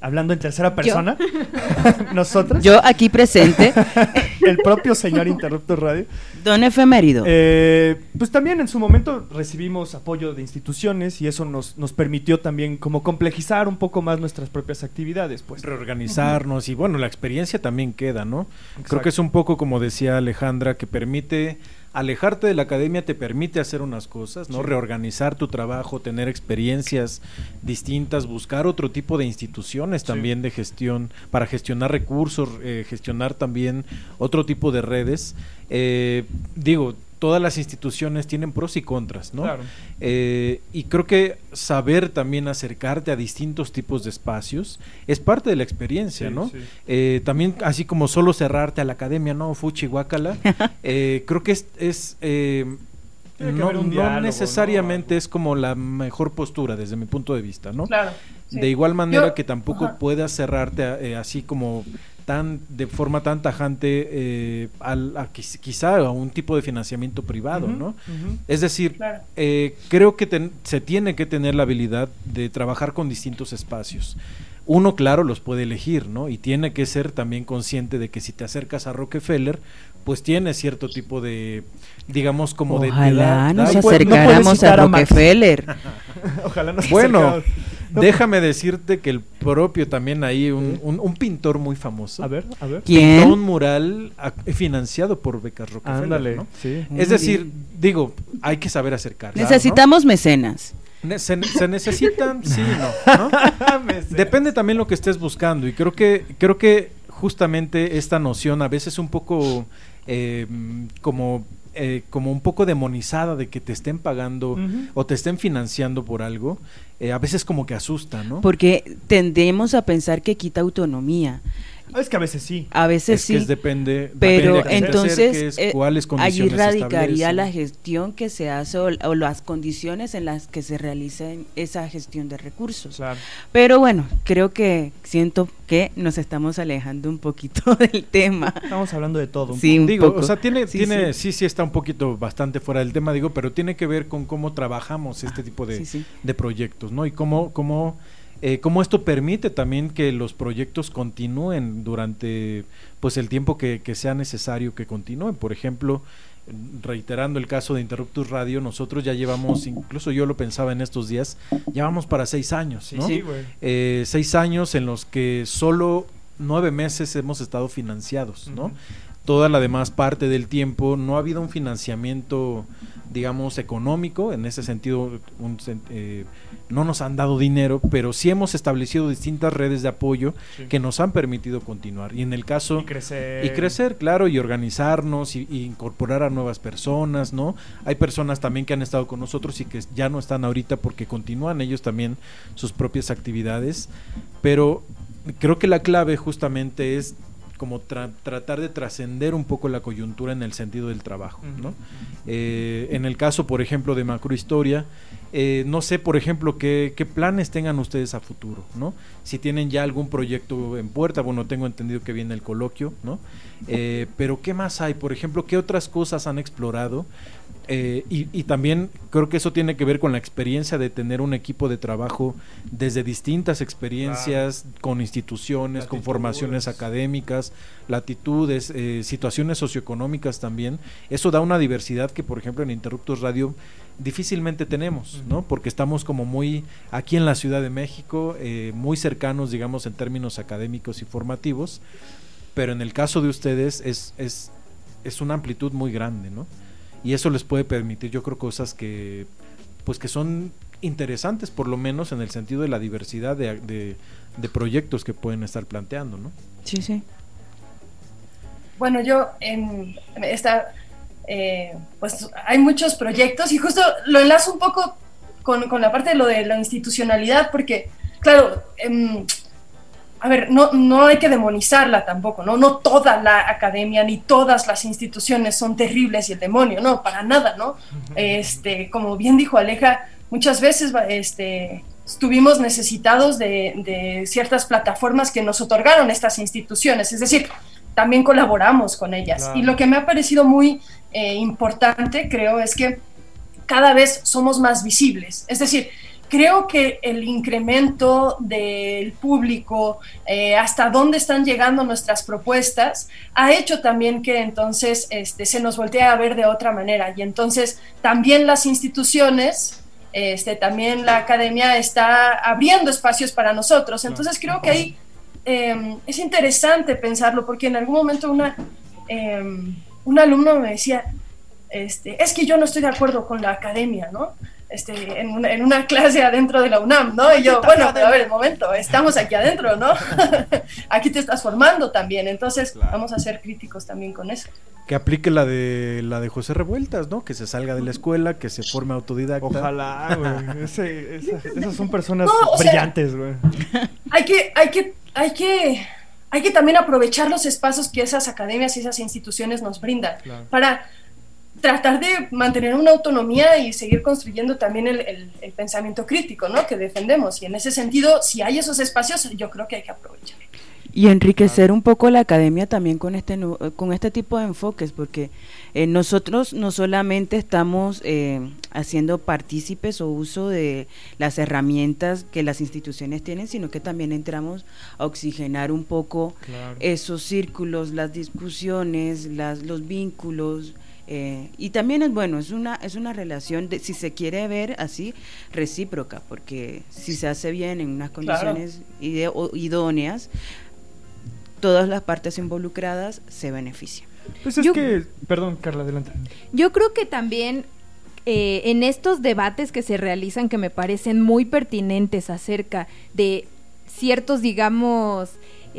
hablando en tercera persona, nosotros. Yo aquí presente. el propio señor Interruptus Radio. Don Efemérido. Eh, pues también en su momento recibimos apoyo de instituciones y eso nos, nos permitió también como complejizar un poco más nuestras propias actividades, pues. Reorganizarnos y bueno, la experiencia también queda, ¿no? Creo que es un poco como decía Alejandra, que permite alejarte de la academia te permite hacer unas cosas, ¿no? Reorganizar tu trabajo, tener experiencias distintas, buscar otro tipo de instituciones también de gestión para gestionar recursos, eh, gestionar también otro tipo de redes. Eh, digo, todas las instituciones tienen pros y contras, ¿no? Eh, y creo que saber también acercarte a distintos tipos de espacios es parte de la experiencia, ¿no? Eh, también, así como solo cerrarte a la academia, ¿no? Fuchi, guacala, eh, creo que es... es no, necesariamente es como la mejor postura desde mi punto de vista, ¿no? Claro. De igual manera que tampoco puedas cerrarte así como tan de forma tan tajante eh, al, a, quizá a un tipo de financiamiento privado, ¿no? Es decir, eh, creo que se tiene que tener la habilidad de trabajar con distintos espacios. Uno, claro, los puede elegir, ¿no? Y tiene que ser también consciente de que si te acercas a Rockefeller, pues tiene cierto tipo de, digamos, como de... Ojalá nos acercáramos a Rockefeller. Ojalá nos Bueno, Déjame decirte que el propio también ahí, un, un, pintor muy famoso. A ver, a ver. ¿Quién? Pintó un mural financiado por becas Rockefeller. Ándale, sí. Es decir, digo, hay que saber acercarse. Necesitamos mecenas. Se, necesitan, sí, no. Depende también lo que estés buscando y creo que creo que justamente esta noción a veces un poco eh, como eh, como un poco demonizada de que te estén pagando o te estén financiando por algo, eh, a veces como que asusta, ¿no? Porque tendemos a pensar que quita autonomía. Ah, es que a veces sí. A veces sí. depende. Pero entonces eh, allí radicaría la gestión que se hace o, las condiciones en las que se realiza esa gestión de recursos. Pero bueno, creo que siento que nos estamos alejando un poquito del tema. Estamos hablando de todo. sí, digo, o sea, tiene, sí, tiene, sí. sí, está un poquito bastante fuera del tema, digo, pero tiene que ver con cómo trabajamos este tipo de, de proyectos, ¿no? Y cómo, cómo eh, cómo esto permite también que los proyectos continúen durante pues el tiempo que, sea necesario que continúen. Por ejemplo, reiterando el caso de Interruptus Radio, nosotros ya llevamos, incluso yo lo pensaba en estos días, llevamos para seis años, ¿no? Eh, seis años en los que solo nueve meses hemos estado financiados, ¿no? Toda la demás parte del tiempo no ha habido un financiamiento, digamos, económico, en ese sentido, un, eh, no nos han dado dinero, pero sí hemos establecido distintas redes de apoyo que nos han permitido continuar. Y en el caso... Y crecer. Y crecer, claro, y organizarnos y, incorporar a nuevas personas, ¿no? Hay personas también que han estado con nosotros y que ya no están ahorita porque continúan ellos también sus propias actividades, pero creo que la clave justamente es como tratar de trascender un poco la coyuntura en el sentido del trabajo. ¿no? Eh, en el caso, por ejemplo, de Macrohistoria, eh, no sé, por ejemplo, qué, qué, planes tengan ustedes a futuro, ¿no? Si tienen ya algún proyecto en puerta, bueno, tengo entendido que viene el coloquio, ¿no? Eh, pero ¿qué más hay? Por ejemplo, ¿qué otras cosas han explorado? Eh, y, también creo que eso tiene que ver con la experiencia de tener un equipo de trabajo desde distintas experiencias, con instituciones, con formaciones académicas, latitudes, eh, situaciones socioeconómicas también. Eso da una diversidad que, por ejemplo, en Interruptos Radio difícilmente tenemos, ¿no? Porque estamos como muy aquí en la Ciudad de México, eh, muy cercanos, digamos, en términos académicos y formativos, pero en el caso de ustedes es, es, es una amplitud muy grande, ¿no? Y eso les puede permitir yo creo cosas que pues que son interesantes por lo menos en el sentido de la diversidad de, de, proyectos que pueden estar planteando no sí sí. Bueno yo en esta eh, pues hay muchos proyectos y justo lo enlazo un poco con, con, la parte de lo de la institucionalidad porque claro em, a ver, no, no hay que demonizarla tampoco, ¿no? No toda la academia ni todas las instituciones son terribles y el demonio, no, para nada, ¿no? Este, como bien dijo Aleja, muchas veces este, estuvimos necesitados de, ciertas plataformas que nos otorgaron estas instituciones, es decir, también colaboramos con ellas. Y lo que me ha parecido muy eh, importante, creo, es que cada vez somos más visibles, es decir, creo que el incremento del público, eh, hasta dónde están llegando nuestras propuestas, ha hecho también que entonces este, se nos voltee a ver de otra manera. Y entonces también las instituciones, este, también la academia está abriendo espacios para nosotros. Entonces creo que ahí em, es interesante pensarlo, porque en algún momento una, em, un alumno me decía, este, es que yo no estoy de acuerdo con la academia, ¿no? Este, en, una, en una clase adentro de la UNAM, ¿no? Y yo, bueno, pero a ver, el momento, estamos aquí adentro, ¿no? aquí te estás formando también, entonces vamos a ser críticos también con eso. Que aplique la de la de José Revueltas, ¿no? Que se salga de la escuela, que se forme autodidacta. Ojalá, güey. esas son personas brillantes, güey. Hay que, hay que, hay que, hay que también aprovechar los espacios que esas academias y esas instituciones nos brindan para tratar de mantener una autonomía y seguir construyendo también el, pensamiento crítico ¿no? que defendemos. Y en ese sentido, si hay esos espacios, yo creo que hay que aprovechar. Y enriquecer un poco la academia también con este, con este tipo de enfoques, porque eh, nosotros no solamente estamos eh, haciendo partícipes o uso de las herramientas que las instituciones tienen, sino que también entramos a oxigenar un poco esos círculos, las discusiones, las, los vínculos, eh, y también es bueno, es una, es una relación, de, si se quiere ver así, recíproca, porque si se hace bien en unas condiciones idóneas, todas las partes involucradas se benefician. Pues es que, perdón, Carla, adelante. Yo creo que también eh, en estos debates que se realizan que me parecen muy pertinentes acerca de ciertos, digamos,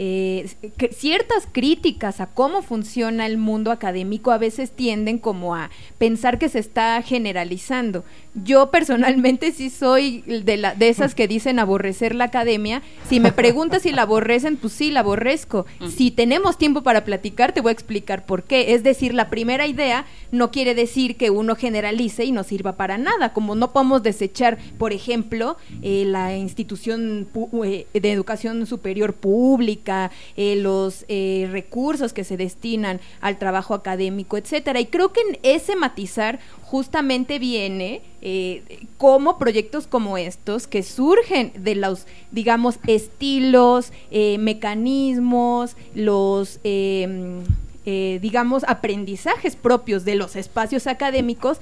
eh, ciertas críticas a cómo funciona el mundo académico a veces tienden como a pensar que se está generalizando. Yo personalmente sí soy de, la, de esas que dicen aborrecer la academia. Si me preguntas si la aborrecen, pues sí, la aborrezco. Si tenemos tiempo para platicar, te voy a explicar por qué. Es decir, la primera idea no quiere decir que uno generalice y no sirva para nada. Como no podemos desechar, por ejemplo, eh, la institución eh, de educación superior pública, eh, los recursos que se destinan al trabajo académico, etcétera. Y creo que en ese matizar justamente viene eh, como proyectos como estos que surgen de los, digamos, estilos, eh, mecanismos, los, eh, digamos, aprendizajes propios de los espacios académicos,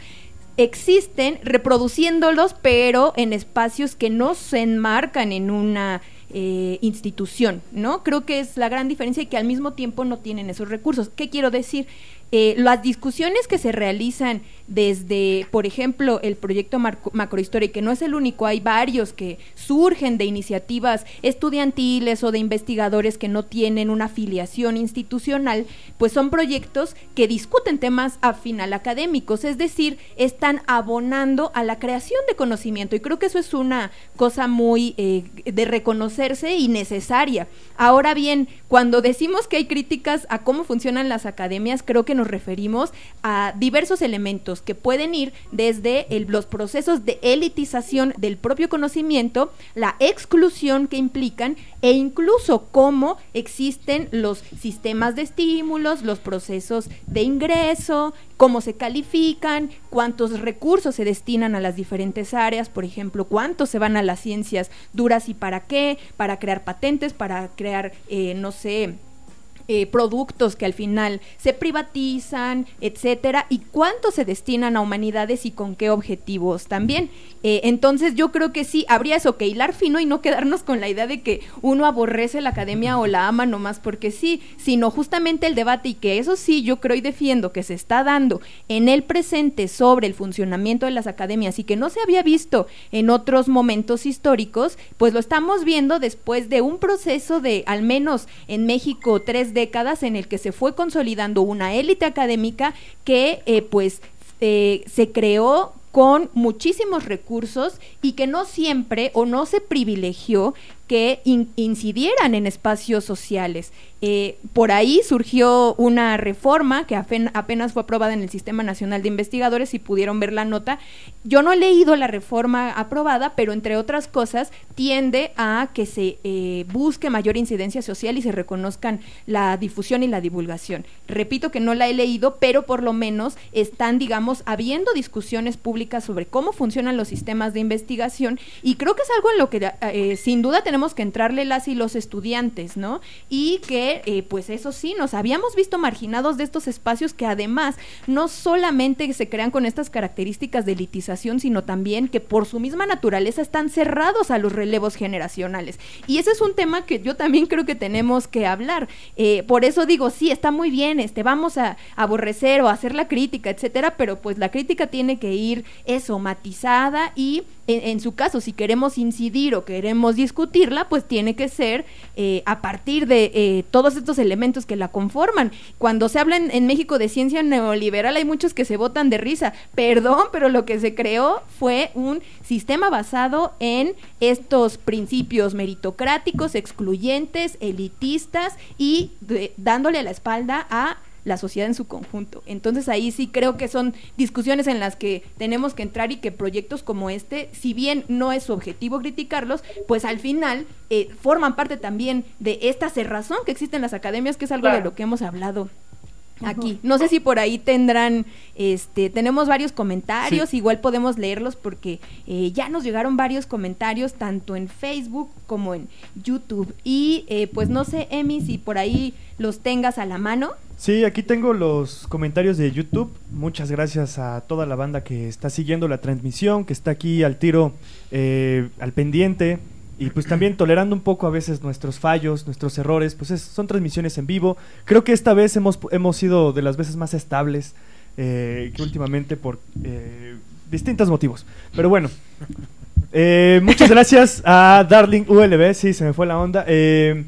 existen reproduciéndolos, pero en espacios que no se enmarcan en una institución, ¿no? Creo que es la gran diferencia y que al mismo tiempo no tienen esos recursos. ¿Qué quiero decir? Las discusiones que se realizan desde, por ejemplo, el proyecto Macrohistoria, que no es el único, hay varios que surgen de iniciativas estudiantiles o de investigadores que no tienen una afiliación institucional, pues son proyectos que discuten temas a final académicos, es decir, están abonando a la creación de conocimiento y creo que eso es una cosa muy eh, de reconocerse y necesaria. Ahora bien, cuando decimos que hay críticas a cómo funcionan las academias, creo que nos referimos a diversos elementos que pueden ir desde los procesos de elitización del propio conocimiento, la exclusión que implican e incluso cómo existen los sistemas de estímulos, los procesos de ingreso, cómo se califican, cuántos recursos se destinan a las diferentes áreas, por ejemplo, cuántos se van a las ciencias duras y para qué, para crear patentes, para crear, eh, no sé, eh, productos que al final se privatizan, etcétera, y cuánto se destinan a humanidades y con qué objetivos también. Eh, entonces yo creo que sí, habría eso, que hilar fino y no quedarnos con la idea de que uno aborrece la academia o la ama nomás porque sí, sino justamente el debate y que eso sí, yo creo y defiendo que se está dando en el presente sobre el funcionamiento de las academias y que no se había visto en otros momentos históricos, pues lo estamos viendo después de un proceso de al menos en México tres décadas en el que se fue consolidando una élite académica que eh, pues eh, se creó con muchísimos recursos y que no siempre o no se privilegió que incidieran en espacios sociales. Eh, por ahí surgió una reforma que apenas fue aprobada en el Sistema Nacional de Investigadores, y pudieron ver la nota. Yo no he leído la reforma aprobada, pero entre otras cosas tiende a que se eh, busque mayor incidencia social y se reconozcan la difusión y la divulgación. Repito que no la he leído, pero por lo menos están, digamos, habiendo discusiones públicas sobre cómo funcionan los sistemas de investigación y creo que es algo en lo que eh, sin duda tenemos que entrarle las y los estudiantes, ¿no? Y que eh, pues eso sí, nos habíamos visto marginados de estos espacios que además no solamente se crean con estas características de elitización, sino también que por su misma naturaleza están cerrados a los relevos generacionales. Y ese es un tema que yo también creo que tenemos que hablar. Eh, por eso digo, sí, está muy bien, este, vamos a aborrecer o hacer la crítica, etcétera, pero pues la crítica tiene que ir eso, matizada y en, su caso, si queremos incidir o queremos discutirla, pues tiene que ser eh, a partir de eh, todos estos elementos que la conforman. Cuando se habla en, México de ciencia neoliberal, hay muchos que se votan de risa. Perdón, pero lo que se creó fue un sistema basado en estos principios meritocráticos, excluyentes, elitistas y dándole la espalda a la sociedad en su conjunto. Entonces ahí sí creo que son discusiones en las que tenemos que entrar y que proyectos como este, si bien no es su objetivo criticarlos, pues al final eh, forman parte también de esta cerrazón que existe en las academias, que es algo de lo que hemos hablado aquí. No sé si por ahí tendrán, este, tenemos varios comentarios, igual podemos leerlos porque eh, ya nos llegaron varios comentarios tanto en Facebook como en YouTube. Y eh, pues no sé, Emi, si por ahí los tengas a la mano. Sí, aquí tengo los comentarios de YouTube. Muchas gracias a toda la banda que está siguiendo la transmisión, que está aquí al tiro, eh, al pendiente. Y pues también tolerando un poco a veces nuestros fallos, nuestros errores, pues son transmisiones en vivo. Creo que esta vez hemos, hemos sido de las veces más estables eh, que últimamente por eh, distintos motivos. Pero bueno, eh, muchas gracias a Darling ULB, sí, se me fue la onda. Eh,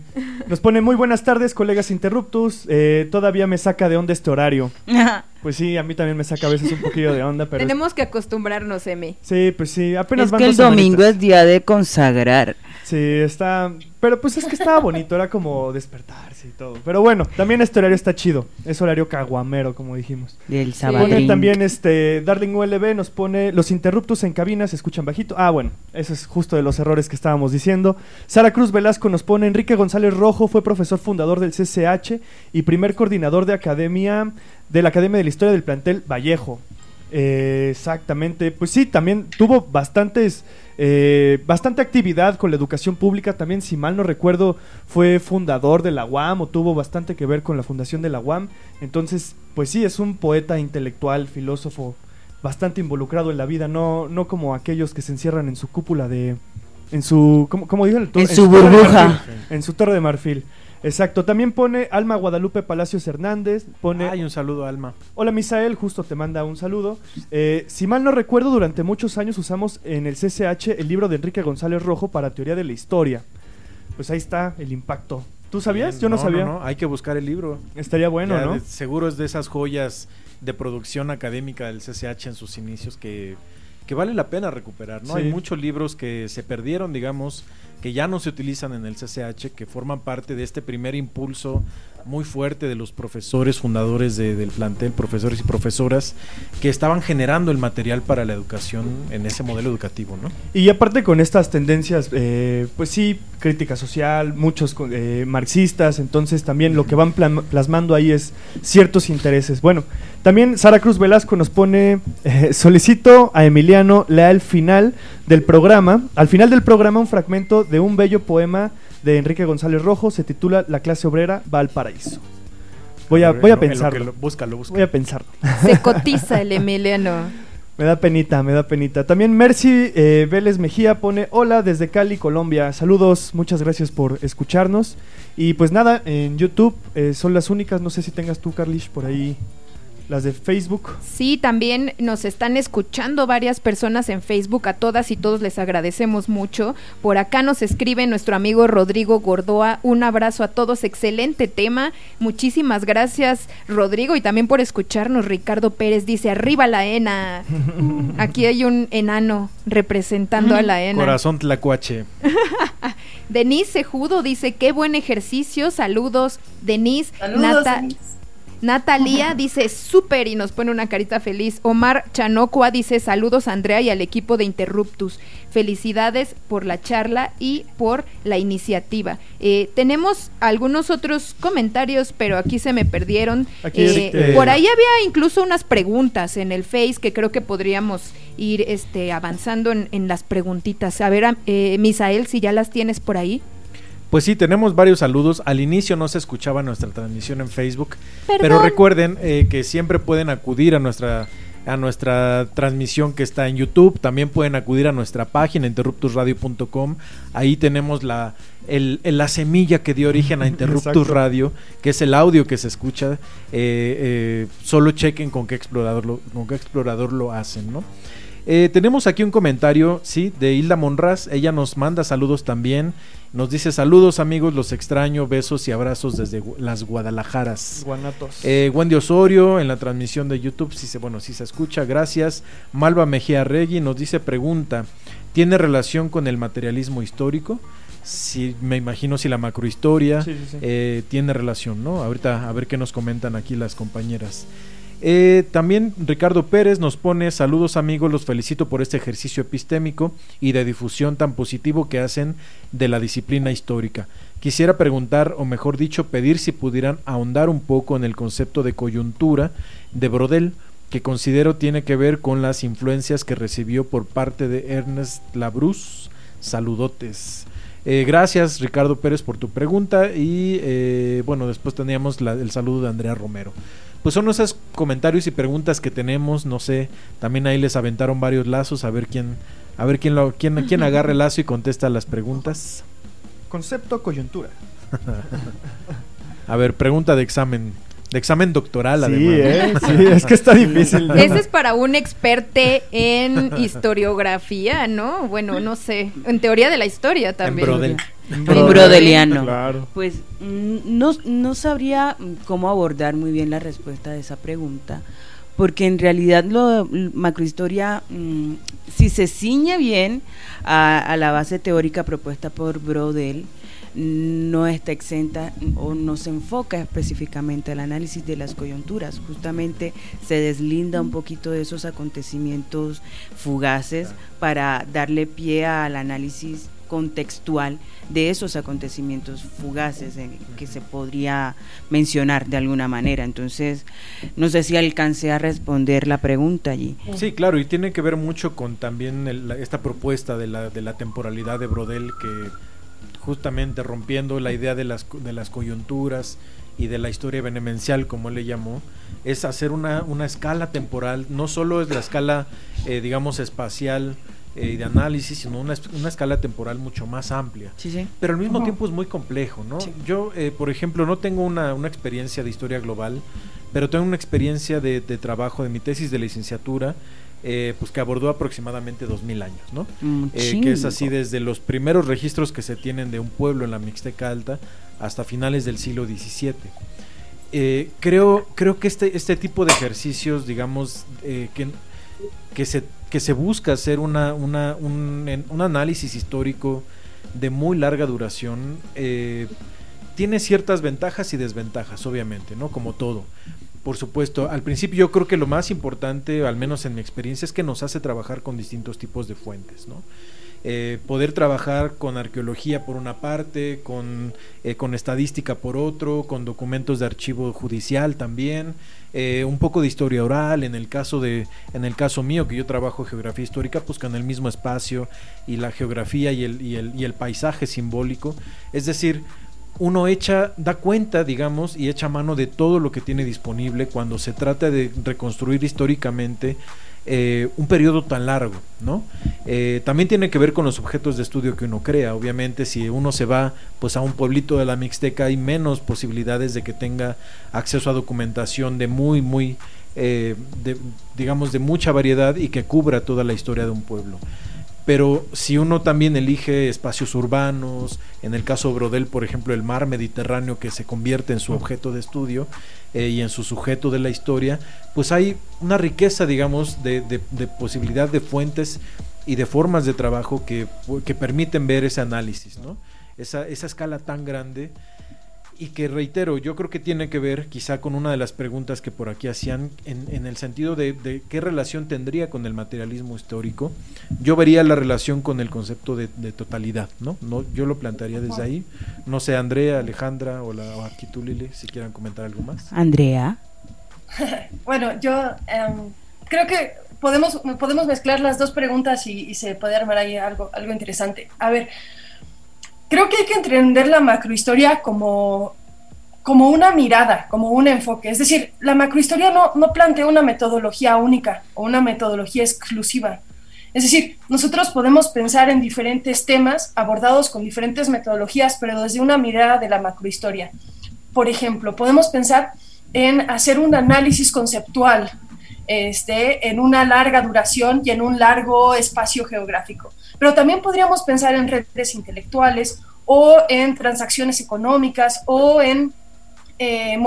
nos pone muy buenas tardes, colegas Interruptus. Eh, todavía me saca de onda este horario. Pues sí, a mí también me saca a veces un poquillo de onda, pero... Tenemos que acostumbrarnos, M. Sí, pues sí, apenas es que el domingo es día de consagrar. Sí, está... Pero pues es que estaba bonito, era como despertarse y todo. Pero bueno, también este horario está chido. Es horario caguamero, como dijimos. Del sábado. Pone también este Darling ULB nos pone los interruptos en cabina se escuchan bajito. Ah, bueno, eso es justo de los errores que estábamos diciendo. Sara Cruz Velasco nos pone Enrique González Rojo fue profesor fundador del CCH y primer coordinador de academia de la Academia de la Historia del plantel Vallejo. Eh, exactamente, pues sí, también tuvo bastantes eh, bastante actividad con la educación pública. También, si mal no recuerdo, fue fundador de la UAM o tuvo bastante que ver con la fundación de la UAM. Entonces, pues sí, es un poeta intelectual, filósofo, bastante involucrado en la vida, no, no como aquellos que se encierran en su cúpula de... En su... ¿Cómo, cómo dijo? En, su burbuja. En su torre de marfil. Exacto, también pone Alma Guadalupe Palacios Hernández. Pone. Ay, un saludo, Alma. Hola, Misael, justo te manda un saludo. Eh, si mal no recuerdo, durante muchos años usamos en el CCH el libro de Enrique González Rojo para teoría de la historia. Pues ahí está el impacto. ¿Tú sabías? Yo no, sabía. No, no, hay que buscar el libro. Estaría bueno, ¿no? seguro es de esas joyas de producción académica del CCH en sus inicios que, que vale la pena recuperar, ¿no? Hay muchos libros que se perdieron, digamos, que ya no se utilizan en el CCH, que forman parte de este primer impulso muy fuerte de los profesores fundadores del plantel, profesores y profesoras, que estaban generando el material para la educación en ese modelo educativo, ¿no? Y aparte con estas tendencias, eh, pues sí, crítica social, muchos eh, marxistas, entonces también lo que van plasmando ahí es ciertos intereses. Bueno, también Sara Cruz Velasco nos pone, eh, solicito a Emiliano lea el final del programa, al final del programa un fragmento de un bello poema de Enrique González Rojo, se titula La clase obrera va al paraíso. Voy a, voy a pensarlo. búscalo, búscalo. Voy a pensarlo. Se cotiza el Emiliano. Me da penita, me da penita. También Mercy eh, Vélez Mejía pone hola desde Cali, Colombia. Saludos, muchas gracias por escucharnos. Y pues nada, en YouTube eh, son las únicas. No sé si tengas tú, Carlish, por ahí las de Facebook. Sí, también nos están escuchando varias personas en Facebook. A todas y todos les agradecemos mucho. Por acá nos escribe nuestro amigo Rodrigo Gordoa. Un abrazo a todos. Excelente tema. Muchísimas gracias, Rodrigo. Y también por escucharnos. Ricardo Pérez dice: Arriba la ENA. Aquí hay un enano representando a la ENA. Corazón tlacuache. Denise Sejudo dice: Qué buen ejercicio. Saludos, Denise. Saludos, Nata- Denise. Natalia dice súper y nos pone una carita feliz. Omar Chanocua dice saludos a Andrea y al equipo de Interruptus. Felicidades por la charla y por la iniciativa. Eh, tenemos algunos otros comentarios, pero aquí se me perdieron. Aquí Eh, es- por ahí había incluso unas preguntas en el Face que creo que podríamos ir este, avanzando en, en las preguntitas. A ver, a- eh, Misael, si ya las tienes por ahí. Pues sí, tenemos varios saludos. Al inicio no se escuchaba nuestra transmisión en Facebook, pero recuerden eh, que siempre pueden acudir a nuestra a nuestra transmisión que está en YouTube. También pueden acudir a nuestra página interruptusradio.com. Ahí tenemos la el- el- la semilla que dio origen a Interruptus Exacto. Radio, que es el audio que se escucha. Eh, eh, solo chequen con qué explorador lo, con qué explorador lo hacen, ¿no? Eh, tenemos aquí un comentario, sí, de Hilda Monraz. Ella nos manda saludos también. Nos dice saludos amigos, los extraño, besos y abrazos desde las Guadalajaras. Guanatos. Eh, Wendy Osorio en la transmisión de YouTube, sí se, bueno, sí se escucha, gracias. Malva Mejía Regui nos dice pregunta, ¿tiene relación con el materialismo histórico? Sí, me imagino si la macrohistoria Sí, sí, sí. eh, tiene relación, ¿no? Ahorita a ver qué nos comentan aquí las compañeras. Eh, también Ricardo Pérez nos pone saludos amigos, los felicito por este ejercicio epistémico y de difusión tan positivo que hacen de la disciplina histórica. Quisiera preguntar, o mejor dicho, pedir si pudieran ahondar un poco en el concepto de coyuntura de Brodel, que considero tiene que ver con las influencias que recibió por parte de Ernest Labrus. Saludotes. Eh, gracias Ricardo Pérez por tu pregunta y eh, bueno, después teníamos el saludo de Andrea Romero. Pues son esos comentarios y preguntas que tenemos, no sé, también ahí les aventaron varios lazos, a ver quién, a ver quién lo, quién, quién agarra el lazo y contesta las preguntas. Concepto coyuntura. A ver, pregunta de examen, de examen doctoral Sí, además. eh, sí, es que está difícil. ¿no? Ese es para un experte en historiografía, ¿no? Bueno, no sé. En teoría de la historia también. Brodel. Un brodeliano. Claro. Pues mm, no, no sabría cómo abordar muy bien la respuesta de esa pregunta, porque en realidad lo macrohistoria, mm, si se ciñe bien a, a la base teórica propuesta por Brodel, no está exenta o no se enfoca específicamente al análisis de las coyunturas, justamente se deslinda un poquito de esos acontecimientos fugaces para darle pie al análisis contextual de esos acontecimientos fugaces en que se podría mencionar de alguna manera. Entonces, no sé si alcancé a responder la pregunta allí. Sí, claro, y tiene que ver mucho con también esta propuesta de la, de la temporalidad de Brodel, que justamente rompiendo la idea de las, co- de las coyunturas y de la historia benemencial, como él le llamó, es hacer una, una escala temporal, no solo es la escala, eh, digamos, espacial eh, y de análisis, sino una, una escala temporal mucho más amplia Sí, sí. pero al mismo tiempo es muy complejo, ¿no? Sí. Yo, eh, por ejemplo, no tengo una, una experiencia de historia global, pero tengo una experiencia de, de trabajo de mi tesis de licenciatura, eh, pues que abordó aproximadamente 2000 años, ¿no? Eh, que es así desde los primeros registros que se tienen de un pueblo en la Mixteca Alta hasta finales del siglo XVII. Eh, creo, creo que este, este tipo de ejercicios, digamos, que, que, se, que se busca hacer una, una- un, un análisis histórico de muy larga duración, tiene ciertas ventajas y desventajas, obviamente, ¿no? Como todo. Por supuesto, al principio yo creo que lo más importante, al menos en mi experiencia, es que nos hace trabajar con distintos tipos de fuentes, ¿no? Eh, poder trabajar con arqueología por una parte, con, eh, con estadística por otro, con documentos de archivo judicial también, eh, un poco de historia oral, en el caso de, en el caso mío que yo trabajo geografía histórica, pues con el mismo espacio y la geografía y el, y el, y el paisaje simbólico, es decir, uno echa, da cuenta, digamos, y echa mano de todo lo que tiene disponible cuando se trata de reconstruir históricamente eh, un periodo tan largo, ¿no? Eh, también tiene que ver con los objetos de estudio que uno crea. Obviamente, si uno se va pues a un pueblito de la Mixteca, hay menos posibilidades de que tenga acceso a documentación de muy, muy eh, de, digamos, de mucha variedad y que cubra toda la historia de un pueblo. Pero si uno también elige espacios urbanos, en el caso de Brodel, por ejemplo, el mar Mediterráneo que se convierte en su objeto de estudio eh, y en su sujeto de la historia, pues hay una riqueza, digamos, de, de, de posibilidad de fuentes y de formas de trabajo que, que permiten ver ese análisis, ¿no? Esa, esa escala tan grande y que reitero, yo creo que tiene que ver quizá con una de las preguntas que por aquí hacían en, en el sentido de, de, qué relación tendría con el materialismo histórico. Yo vería la relación con el concepto de, de totalidad, ¿no? ¿no? Yo lo plantearía desde ahí. No sé, Andrea, Alejandra o, la, o Lili, si quieran comentar algo más. Andrea. bueno, yo um, creo que podemos, podemos mezclar las dos preguntas y, y se puede armar ahí algo, algo interesante. A ver, creo que hay que entender la macrohistoria como, como una mirada, como un enfoque. Es decir, la macrohistoria no, no plantea una metodología única o una metodología exclusiva. Es decir, nosotros podemos pensar en diferentes temas abordados con diferentes metodologías, pero desde una mirada de la macrohistoria. Por ejemplo, podemos pensar en hacer un análisis conceptual este, en una larga duración y en un largo espacio geográfico. Pero también podríamos pensar en redes intelectuales o en transacciones económicas o en eh,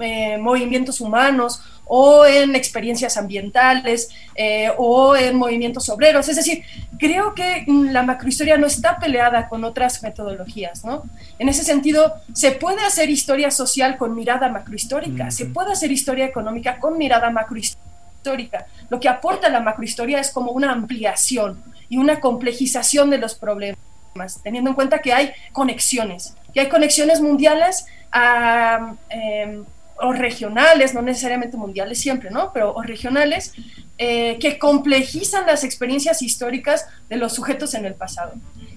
eh, movimientos humanos o en experiencias ambientales eh, o en movimientos obreros. Es decir, creo que la macrohistoria no está peleada con otras metodologías, ¿no? En ese sentido, se puede hacer historia social con mirada macrohistórica, mm -hmm. se puede hacer historia económica con mirada macrohistórica histórica. Lo que aporta la macrohistoria es como una ampliación y una complejización de los problemas, teniendo en cuenta que hay conexiones, que hay conexiones mundiales eh, o regionales, no necesariamente mundiales siempre, ¿no? Pero o regionales, eh, que complejizan las experiencias históricas de los sujetos en el pasado.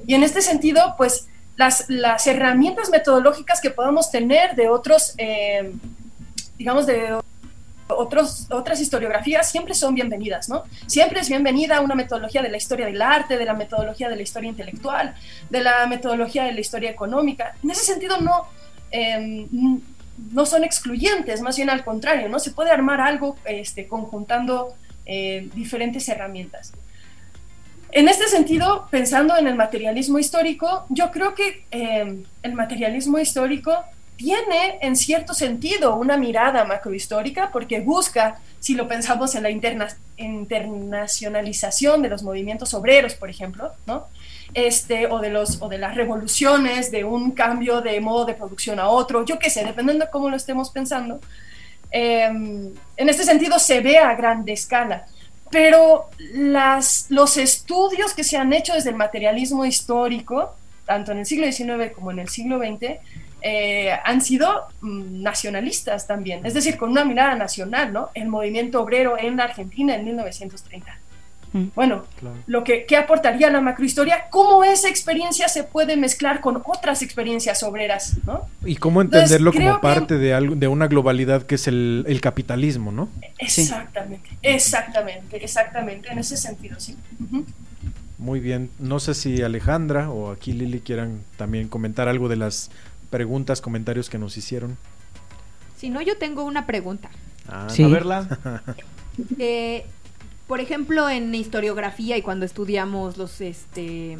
Y en este sentido, pues las, las herramientas metodológicas que podamos tener de otros, eh, digamos, de otros, otras historiografías siempre son bienvenidas, ¿no? Siempre es bienvenida una metodología de la historia del arte, de la metodología de la historia intelectual, de la metodología de la historia económica. En ese sentido no, eh, no son excluyentes, más bien al contrario, ¿no? Se puede armar algo este, conjuntando eh, diferentes herramientas. En este sentido, pensando en el materialismo histórico, yo creo que eh, el materialismo histórico tiene en cierto sentido una mirada macrohistórica porque busca, si lo pensamos en la interna internacionalización de los movimientos obreros, por ejemplo, ¿no? este, o, de los, o de las revoluciones, de un cambio de modo de producción a otro, yo qué sé, dependiendo de cómo lo estemos pensando, eh, en este sentido se ve a grande escala. Pero las, los estudios que se han hecho desde el materialismo histórico, tanto en el siglo XIX como en el siglo XX, eh, han sido mm, nacionalistas también, es decir, con una mirada nacional, ¿no? El movimiento obrero en la Argentina en 1930. Mm. Bueno, claro. lo que ¿qué aportaría la macrohistoria, cómo esa experiencia se puede mezclar con otras experiencias obreras, ¿no? Y cómo entenderlo Entonces, como parte que... de, algo, de una globalidad que es el, el capitalismo, ¿no? Exactamente, sí. exactamente, exactamente, en ese sentido, sí. Uh -huh. Muy bien, no sé si Alejandra o aquí Lili quieran también comentar algo de las preguntas, comentarios que nos hicieron. Si no, yo tengo una pregunta. Ah, sí. A verla. eh, por ejemplo, en historiografía y cuando estudiamos los, este,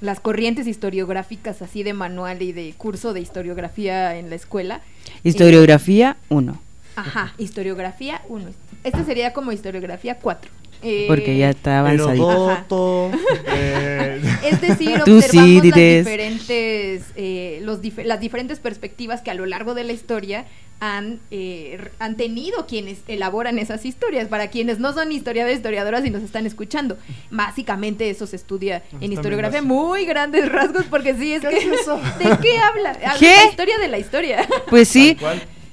las corrientes historiográficas así de manual y de curso de historiografía en la escuela. Historiografía 1. Eh, ajá, historiografía 1. Este sería como historiografía 4. Eh, Porque ya está avanzado. eh. Es decir, observamos sí, las diferentes, eh, los dif las diferentes perspectivas que a lo largo de la historia han, eh, han tenido quienes elaboran esas historias. Para quienes no son historiadores, historiadoras y nos están escuchando. Básicamente eso se estudia nos en historiografía muy grandes rasgos porque sí, es ¿Qué que... Es eso? ¿De qué habla? ¿Qué? La historia de la historia. Pues sí.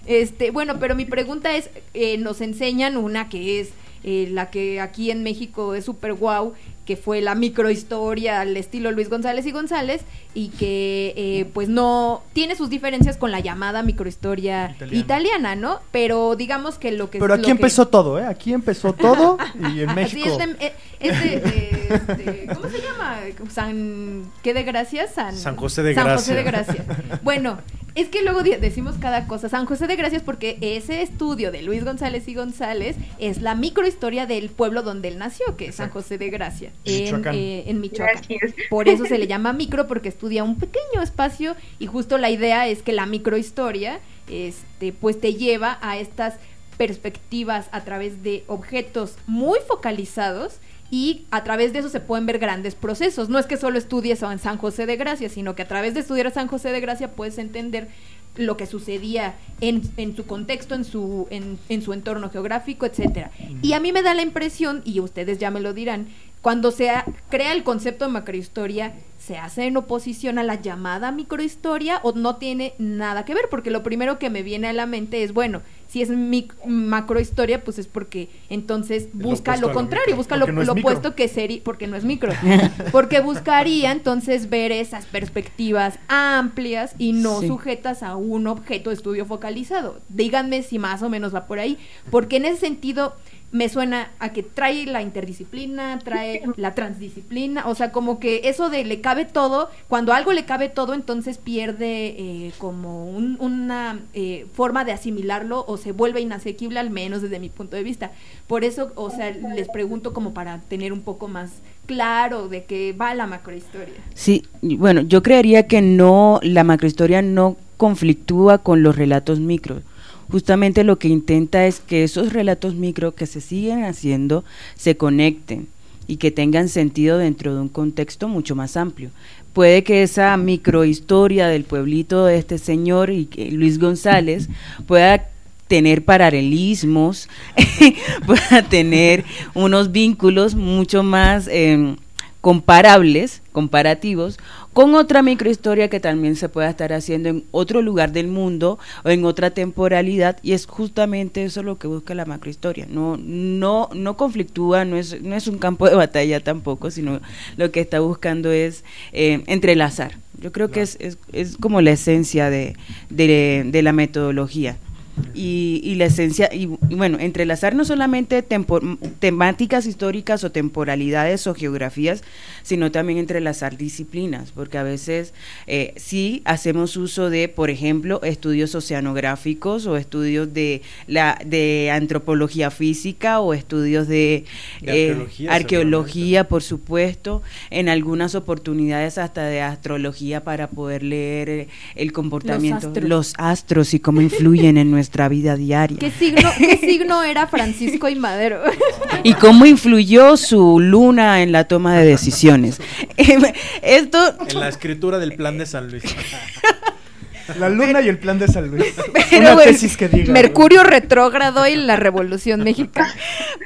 Este, bueno, pero mi pregunta es, eh, nos enseñan una que es eh, la que aquí en México es súper guau, que fue la microhistoria al estilo Luis González y González, y que eh, pues no tiene sus diferencias con la llamada microhistoria italiana, italiana ¿no? Pero digamos que lo que... Pero aquí lo empezó que... todo, ¿eh? Aquí empezó todo y en México... Así de, de, este, ¿Cómo se llama? San... ¿Qué de gracia? San, San José de San Gracia. José de Gracia. Bueno, Es que luego decimos cada cosa. San José de Gracias porque ese estudio de Luis González y González es la microhistoria del pueblo donde él nació, que es San José de Gracia, en, eh, en Michoacán. Por eso se le llama micro porque estudia un pequeño espacio y justo la idea es que la microhistoria este, pues te lleva a estas perspectivas a través de objetos muy focalizados y a través de eso se pueden ver grandes procesos. No es que solo estudies en San José de Gracia, sino que a través de estudiar a San José de Gracia puedes entender lo que sucedía en, en su contexto, en su, en, en su entorno geográfico, etcétera. Y a mí me da la impresión, y ustedes ya me lo dirán, cuando se crea el concepto de macrohistoria, ¿se hace en oposición a la llamada microhistoria o no tiene nada que ver? Porque lo primero que me viene a la mente es, bueno, si es macrohistoria, pues es porque entonces busca lo, contrario, busca lo, opuesto que sería, porque no es micro, porque buscaría entonces ver esas perspectivas amplias y no sujetas a un objeto de estudio focalizado. Díganme si más o menos va por ahí, porque en ese sentido me suena a que trae la interdisciplina, trae la transdisciplina, o sea, como que eso de le cabe todo, cuando algo le cabe todo, entonces pierde eh, como una eh, forma de asimilarlo o se vuelve inasequible, al menos desde mi punto de vista. Por eso, o sea, les pregunto como para tener un poco más claro de qué va la macrohistoria. Sí, bueno, yo creería que no, la macrohistoria no conflictúa con los relatos micros justamente lo que intenta es que esos relatos micro que se siguen haciendo se conecten y que tengan sentido dentro de un contexto mucho más amplio. Puede que esa microhistoria del pueblito de este señor y que Luis González pueda tener paralelismos, pueda tener unos vínculos mucho más eh, comparables, comparativos, con otra microhistoria que también se pueda estar haciendo en otro lugar del mundo o en otra temporalidad y es justamente eso lo que busca la macrohistoria. No, no, no conflictúa, no es, no es un campo de batalla tampoco, sino lo que está buscando es eh, entrelazar. Yo creo que es, es, es, como la esencia de, de la metodología y, la esencia, y, bueno, entrelazar no solamente temáticas históricas o temporalidades o geografías, sino también entrelazar disciplinas, porque a veces eh, sí hacemos uso de, por ejemplo, estudios oceanográficos o estudios de, la, de antropología física o estudios de, eh, arqueología, por supuesto, en algunas oportunidades hasta de astrología para poder leer el comportamiento, los astros y cómo influyen en nuestra nuestra vida diaria. ¿Qué signo, qué signo era Francisco y Madero? ¿Y cómo influyó su luna en la toma de decisiones? Esto... En la escritura del plan de San Luis. La luna y el plan de San Luis. Una tesis que diga. Mercurio retrógrado y la revolución mexicana.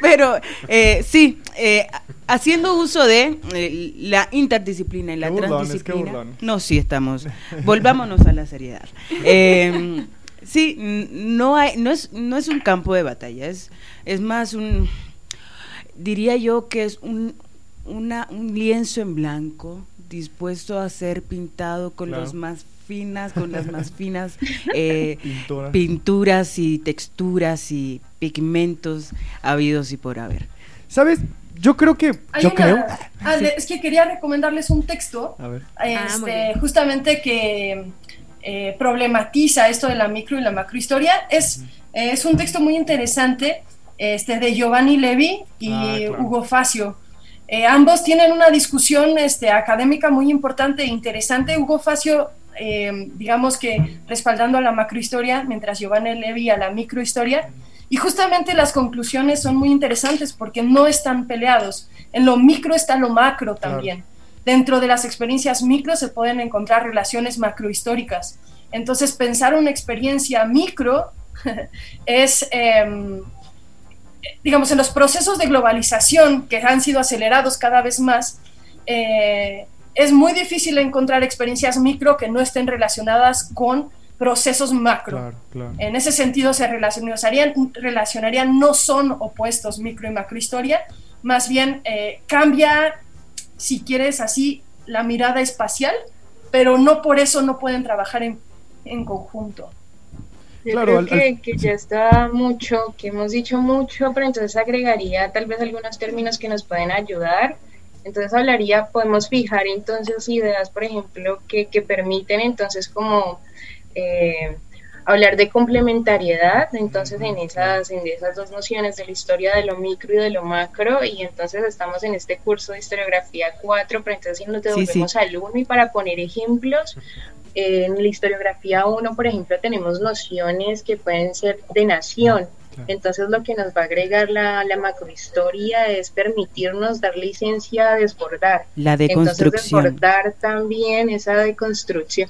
Pero eh, sí, eh, haciendo uso de eh, la interdisciplina y la transdisciplina. no, sí estamos. Volvámonos a la seriedad. Sí, no, hay, no, es, no es un campo de batalla, es, es más un, diría yo que es un, una, un lienzo en blanco dispuesto a ser pintado con los más finas, con las más finas eh, pinturas y texturas y pigmentos habidos y por haber. ¿Sabes? Yo creo que. yo creo. Ah, es que quería recomendarles un texto. A ver. Este, ah, justamente que eh, problematiza esto de la micro y la macrohistoria. Es, es un texto muy interesante este, de Giovanni Levi y ah, Hugo Facio. Eh, ambos tienen una discusión este, académica muy importante e interesante. Hugo Facio, eh, digamos que respaldando a la macrohistoria, mientras Giovanni Levi a la microhistoria. Y justamente las conclusiones son muy interesantes porque no están peleados. En lo micro está lo macro también. Dentro de las experiencias micro se pueden encontrar relaciones macrohistóricas. Entonces, pensar una experiencia micro es, em, digamos, en los procesos de globalización que han sido acelerados cada vez más, eh, es muy difícil encontrar experiencias micro que no estén relacionadas con procesos macro. En ese sentido, se relacionarían, relacionarían, no son opuestos micro y macrohistoria, más bien eh, cambia si quieres así, la mirada espacial, pero no por eso no pueden trabajar en, en conjunto. Yo creo que, que, ya está mucho, que hemos dicho mucho, pero entonces agregaría tal vez algunos términos que nos pueden ayudar. Entonces hablaría, podemos fijar entonces ideas, por ejemplo, que, que permiten entonces como eh, hablar de complementariedad, entonces en esas, en esas dos nociones de la historia de lo micro y de lo macro, y entonces estamos en este curso de historiografía 4, pero entonces si nos devolvemos al 1 y para poner ejemplos, en la historiografía 1, por ejemplo, tenemos nociones que pueden ser de nación, entonces lo que nos va a agregar la, la macrohistoria es permitirnos dar licencia a desbordar. La deconstrucción. Entonces desbordar también esa deconstrucción.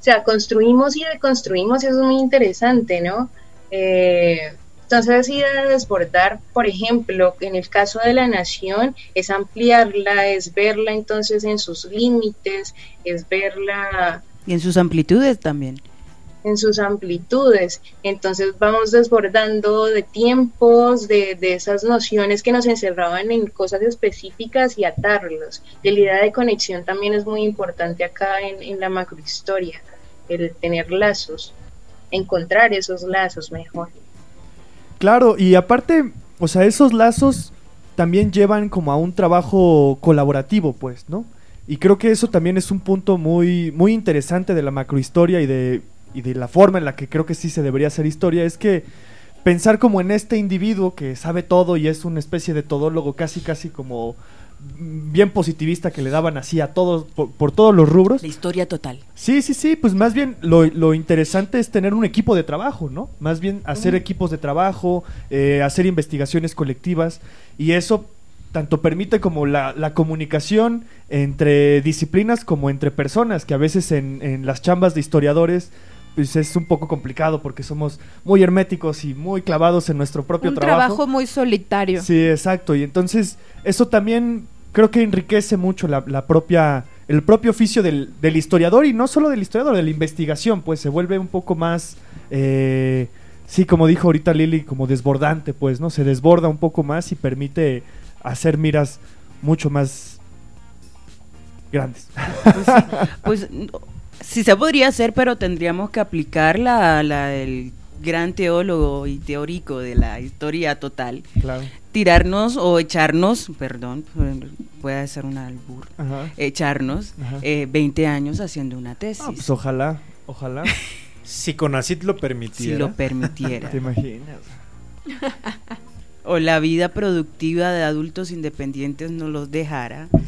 O sea, construimos y deconstruimos, eso es muy interesante, ¿no? Eh, entonces, ir a desbordar, por ejemplo, en el caso de la nación, es ampliarla, es verla entonces en sus límites, es verla... Y en sus amplitudes también en sus amplitudes. Entonces vamos desbordando de tiempos, de, esas nociones que nos encerraban en cosas específicas y atarlos. Y la idea de conexión también es muy importante acá en, en la macrohistoria, el tener lazos, encontrar esos lazos mejor. Claro, y aparte, o sea, esos lazos también llevan como a un trabajo colaborativo, pues, ¿no? Y creo que eso también es un punto muy, muy interesante de la macrohistoria y de y de la forma en la que creo que sí se debería hacer historia es que pensar como en este individuo que sabe todo y es una especie de todólogo casi casi como bien positivista que le daban así a todos por, todos los rubros. La historia total. Sí, sí, sí, pues más bien lo, interesante es tener un equipo de trabajo, ¿no? Más bien hacer equipos de trabajo, eh, hacer investigaciones colectivas y eso tanto permite como la, la, comunicación entre disciplinas como entre personas, que a veces en, en las chambas de historiadores pues es un poco complicado porque somos muy herméticos y muy clavados en nuestro propio trabajo. Un trabajo muy solitario. Sí, exacto. Y entonces eso también creo que enriquece mucho la, propia el propio oficio del, historiador y no solo del historiador, de la investigación, pues se vuelve un poco más, eh, sí, como dijo ahorita Lili, como desbordante, pues, ¿no? Se desborda un poco más y permite hacer miras mucho más grandes. Pues, pues Sí se podría hacer, pero tendríamos que aplicar la, la el gran teólogo y teórico de la historia total. Claro. Tirarnos o echarnos, perdón, puede ser un albur, echarnos 20 eh, años haciendo una tesis. pues ojalá, ojalá. si Conacit lo permitiera. Si lo permitiera. ¿Te imaginas? O la vida productiva de adultos independientes no los dejara.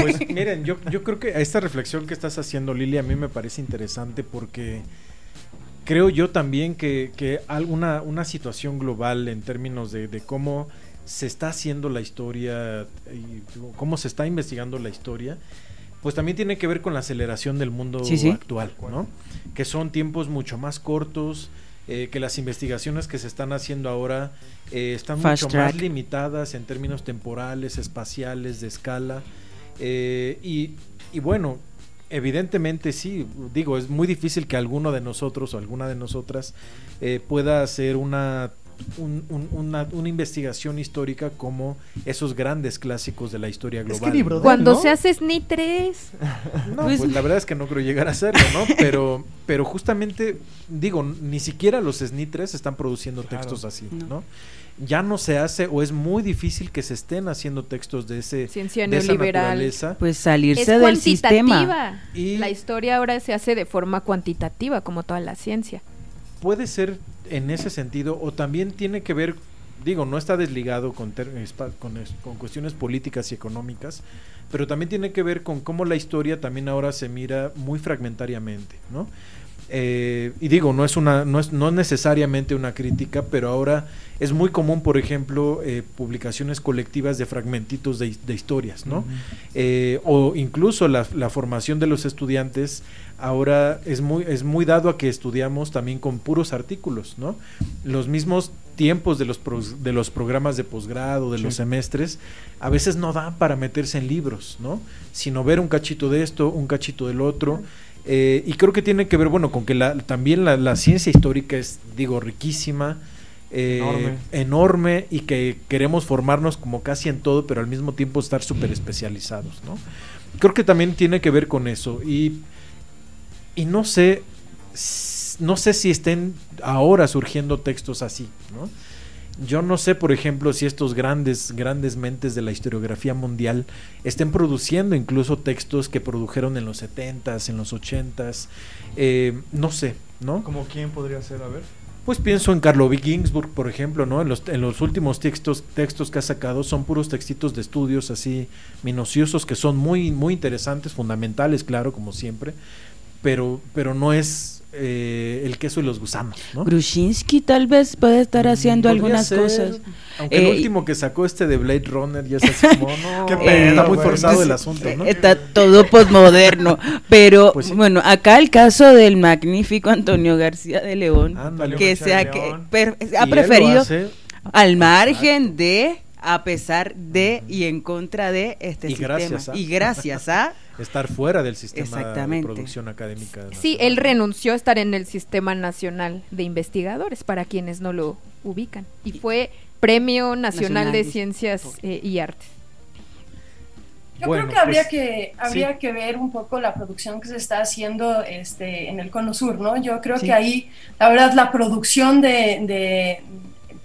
Pues miren, yo, yo creo que esta reflexión que estás haciendo, Lili, a mí me parece interesante porque creo yo también que, que alguna una situación global en términos de, cómo se está haciendo la historia y cómo se está investigando la historia, pues también tiene que ver con la aceleración del mundo actual, ¿no? Que son tiempos mucho más cortos, eh, que las investigaciones que se están haciendo ahora eh, están mucho más limitadas en términos temporales, espaciales, de escala. Eh, y, y, bueno, evidentemente sí, digo, es muy difícil que alguno de nosotros o alguna de nosotras pueda hacer una una, investigación histórica como esos grandes clásicos de la historia global. Cuando se hace SNI 3. No, pues, pues, la verdad es que no creo llegar a hacerlo, ¿no? Pero, pero justamente, digo, ni siquiera los SNI 3 están produciendo textos así, ¿no? Ya no se hace o es muy difícil que se estén haciendo textos de ese Ciencia de esa naturaleza. Pues salirse del sistema. Y la historia ahora se hace de forma cuantitativa, como toda la ciencia. Puede ser en ese sentido o también tiene que ver, digo, no está desligado con, con, cuestiones políticas y económicas, pero también tiene que ver con cómo la historia también ahora se mira muy fragmentariamente, ¿no? Eh, y digo, no es una, no es, no necesariamente una crítica, pero ahora es muy común, por ejemplo, eh, publicaciones colectivas de fragmentitos de, historias, ¿no? Eh, o incluso la, la, formación de los estudiantes ahora es muy, es muy dado a que estudiamos también con puros artículos, ¿no? Los mismos tiempos de los, de los programas de posgrado, de los semestres, a veces no dan para meterse en libros, ¿no? Sino ver un cachito de esto, un cachito del otro. Eh, y creo que tiene que ver, bueno, con que la, también la, ciencia histórica es, digo, riquísima, eh, enorme. enorme. y que queremos formarnos como casi en todo, pero al mismo tiempo estar súper especializados, ¿no? Creo que también tiene que ver con eso. Y y no sé, no sé si estén ahora surgiendo textos así, ¿no? Yo no sé, por ejemplo, si estos grandes, grandes mentes de la historiografía mundial estén produciendo incluso textos que produjeron en los 70s, en los 80s. Eh, no sé, ¿no? ¿Como quién podría ser? A ver. Pues pienso en Carlo Ginsburg, por ejemplo, ¿no? En los, en los últimos textos, textos que ha sacado son puros textitos de estudios así minuciosos que son muy, muy interesantes, fundamentales, claro, como siempre, pero, pero no es eh, el queso y los gusanos. ¿no? Grushinsky tal vez puede estar Mm, haciendo podría algunas ser, cosas. Aunque Eh, el último que sacó este de Blade Runner ya es así como, no, Qué eh, pedo, está muy forzado el asunto, ¿no? Está todo posmoderno. Pero Pues sí. bueno, acá el caso del magnífico Antonio García de León, Ándale. que sea que per- ha preferido al margen de, a pesar de y en contra de este Y sistema. gracias a. Y gracias a. estar fuera del sistema de producción académica. Sí, nacional. él renunció a estar en el Sistema Nacional de Investigadores, para quienes no lo ubican. Y fue Premio Nacional, Nacional de de- Ciencias eh, y Artes. Yo Bueno, creo que habría pues, que habría sí. que ver un poco la producción que se está haciendo este en el Cono Sur, ¿no? Yo creo Sí. que ahí, la verdad, la producción de, de,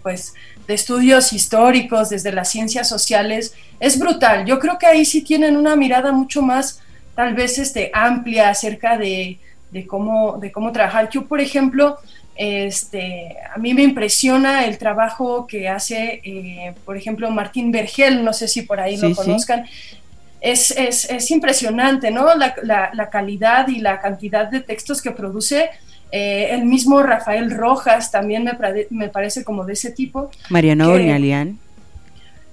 pues de estudios históricos desde las ciencias sociales es brutal. Yo creo que ahí sí tienen una mirada mucho más, tal vez, este, amplia acerca de, de cómo de cómo trabajar. Yo, por ejemplo, este, a mí me impresiona el trabajo que hace, eh, por ejemplo, Martín Vergel, no sé si por ahí Sí, lo sí. conozcan. Es, es, es impresionante, ¿no? La, la- la calidad y la cantidad de textos que produce. Eh, el mismo Rafael Rojas también me, me parece como de ese tipo. Mariano Bornalian.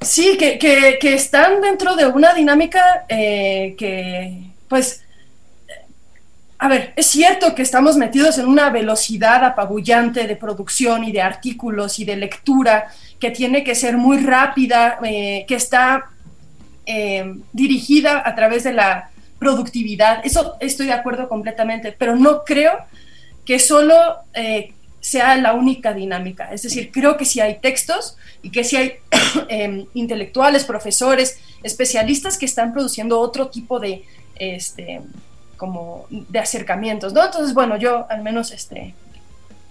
Sí, que, que- que están dentro de una dinámica eh, que, pues, a ver, es cierto que estamos metidos en una velocidad apabullante de producción y de artículos y de lectura que tiene que ser muy rápida, eh, que está dirigida a través de la productividad. Eso estoy de acuerdo completamente, pero no creo que solo eh, sea la única dinámica. Es decir, creo que si hay textos y que si hay eh, intelectuales, profesores, especialistas que están produciendo otro tipo de, este, como de acercamientos, ¿no? Entonces, bueno, yo al menos, este,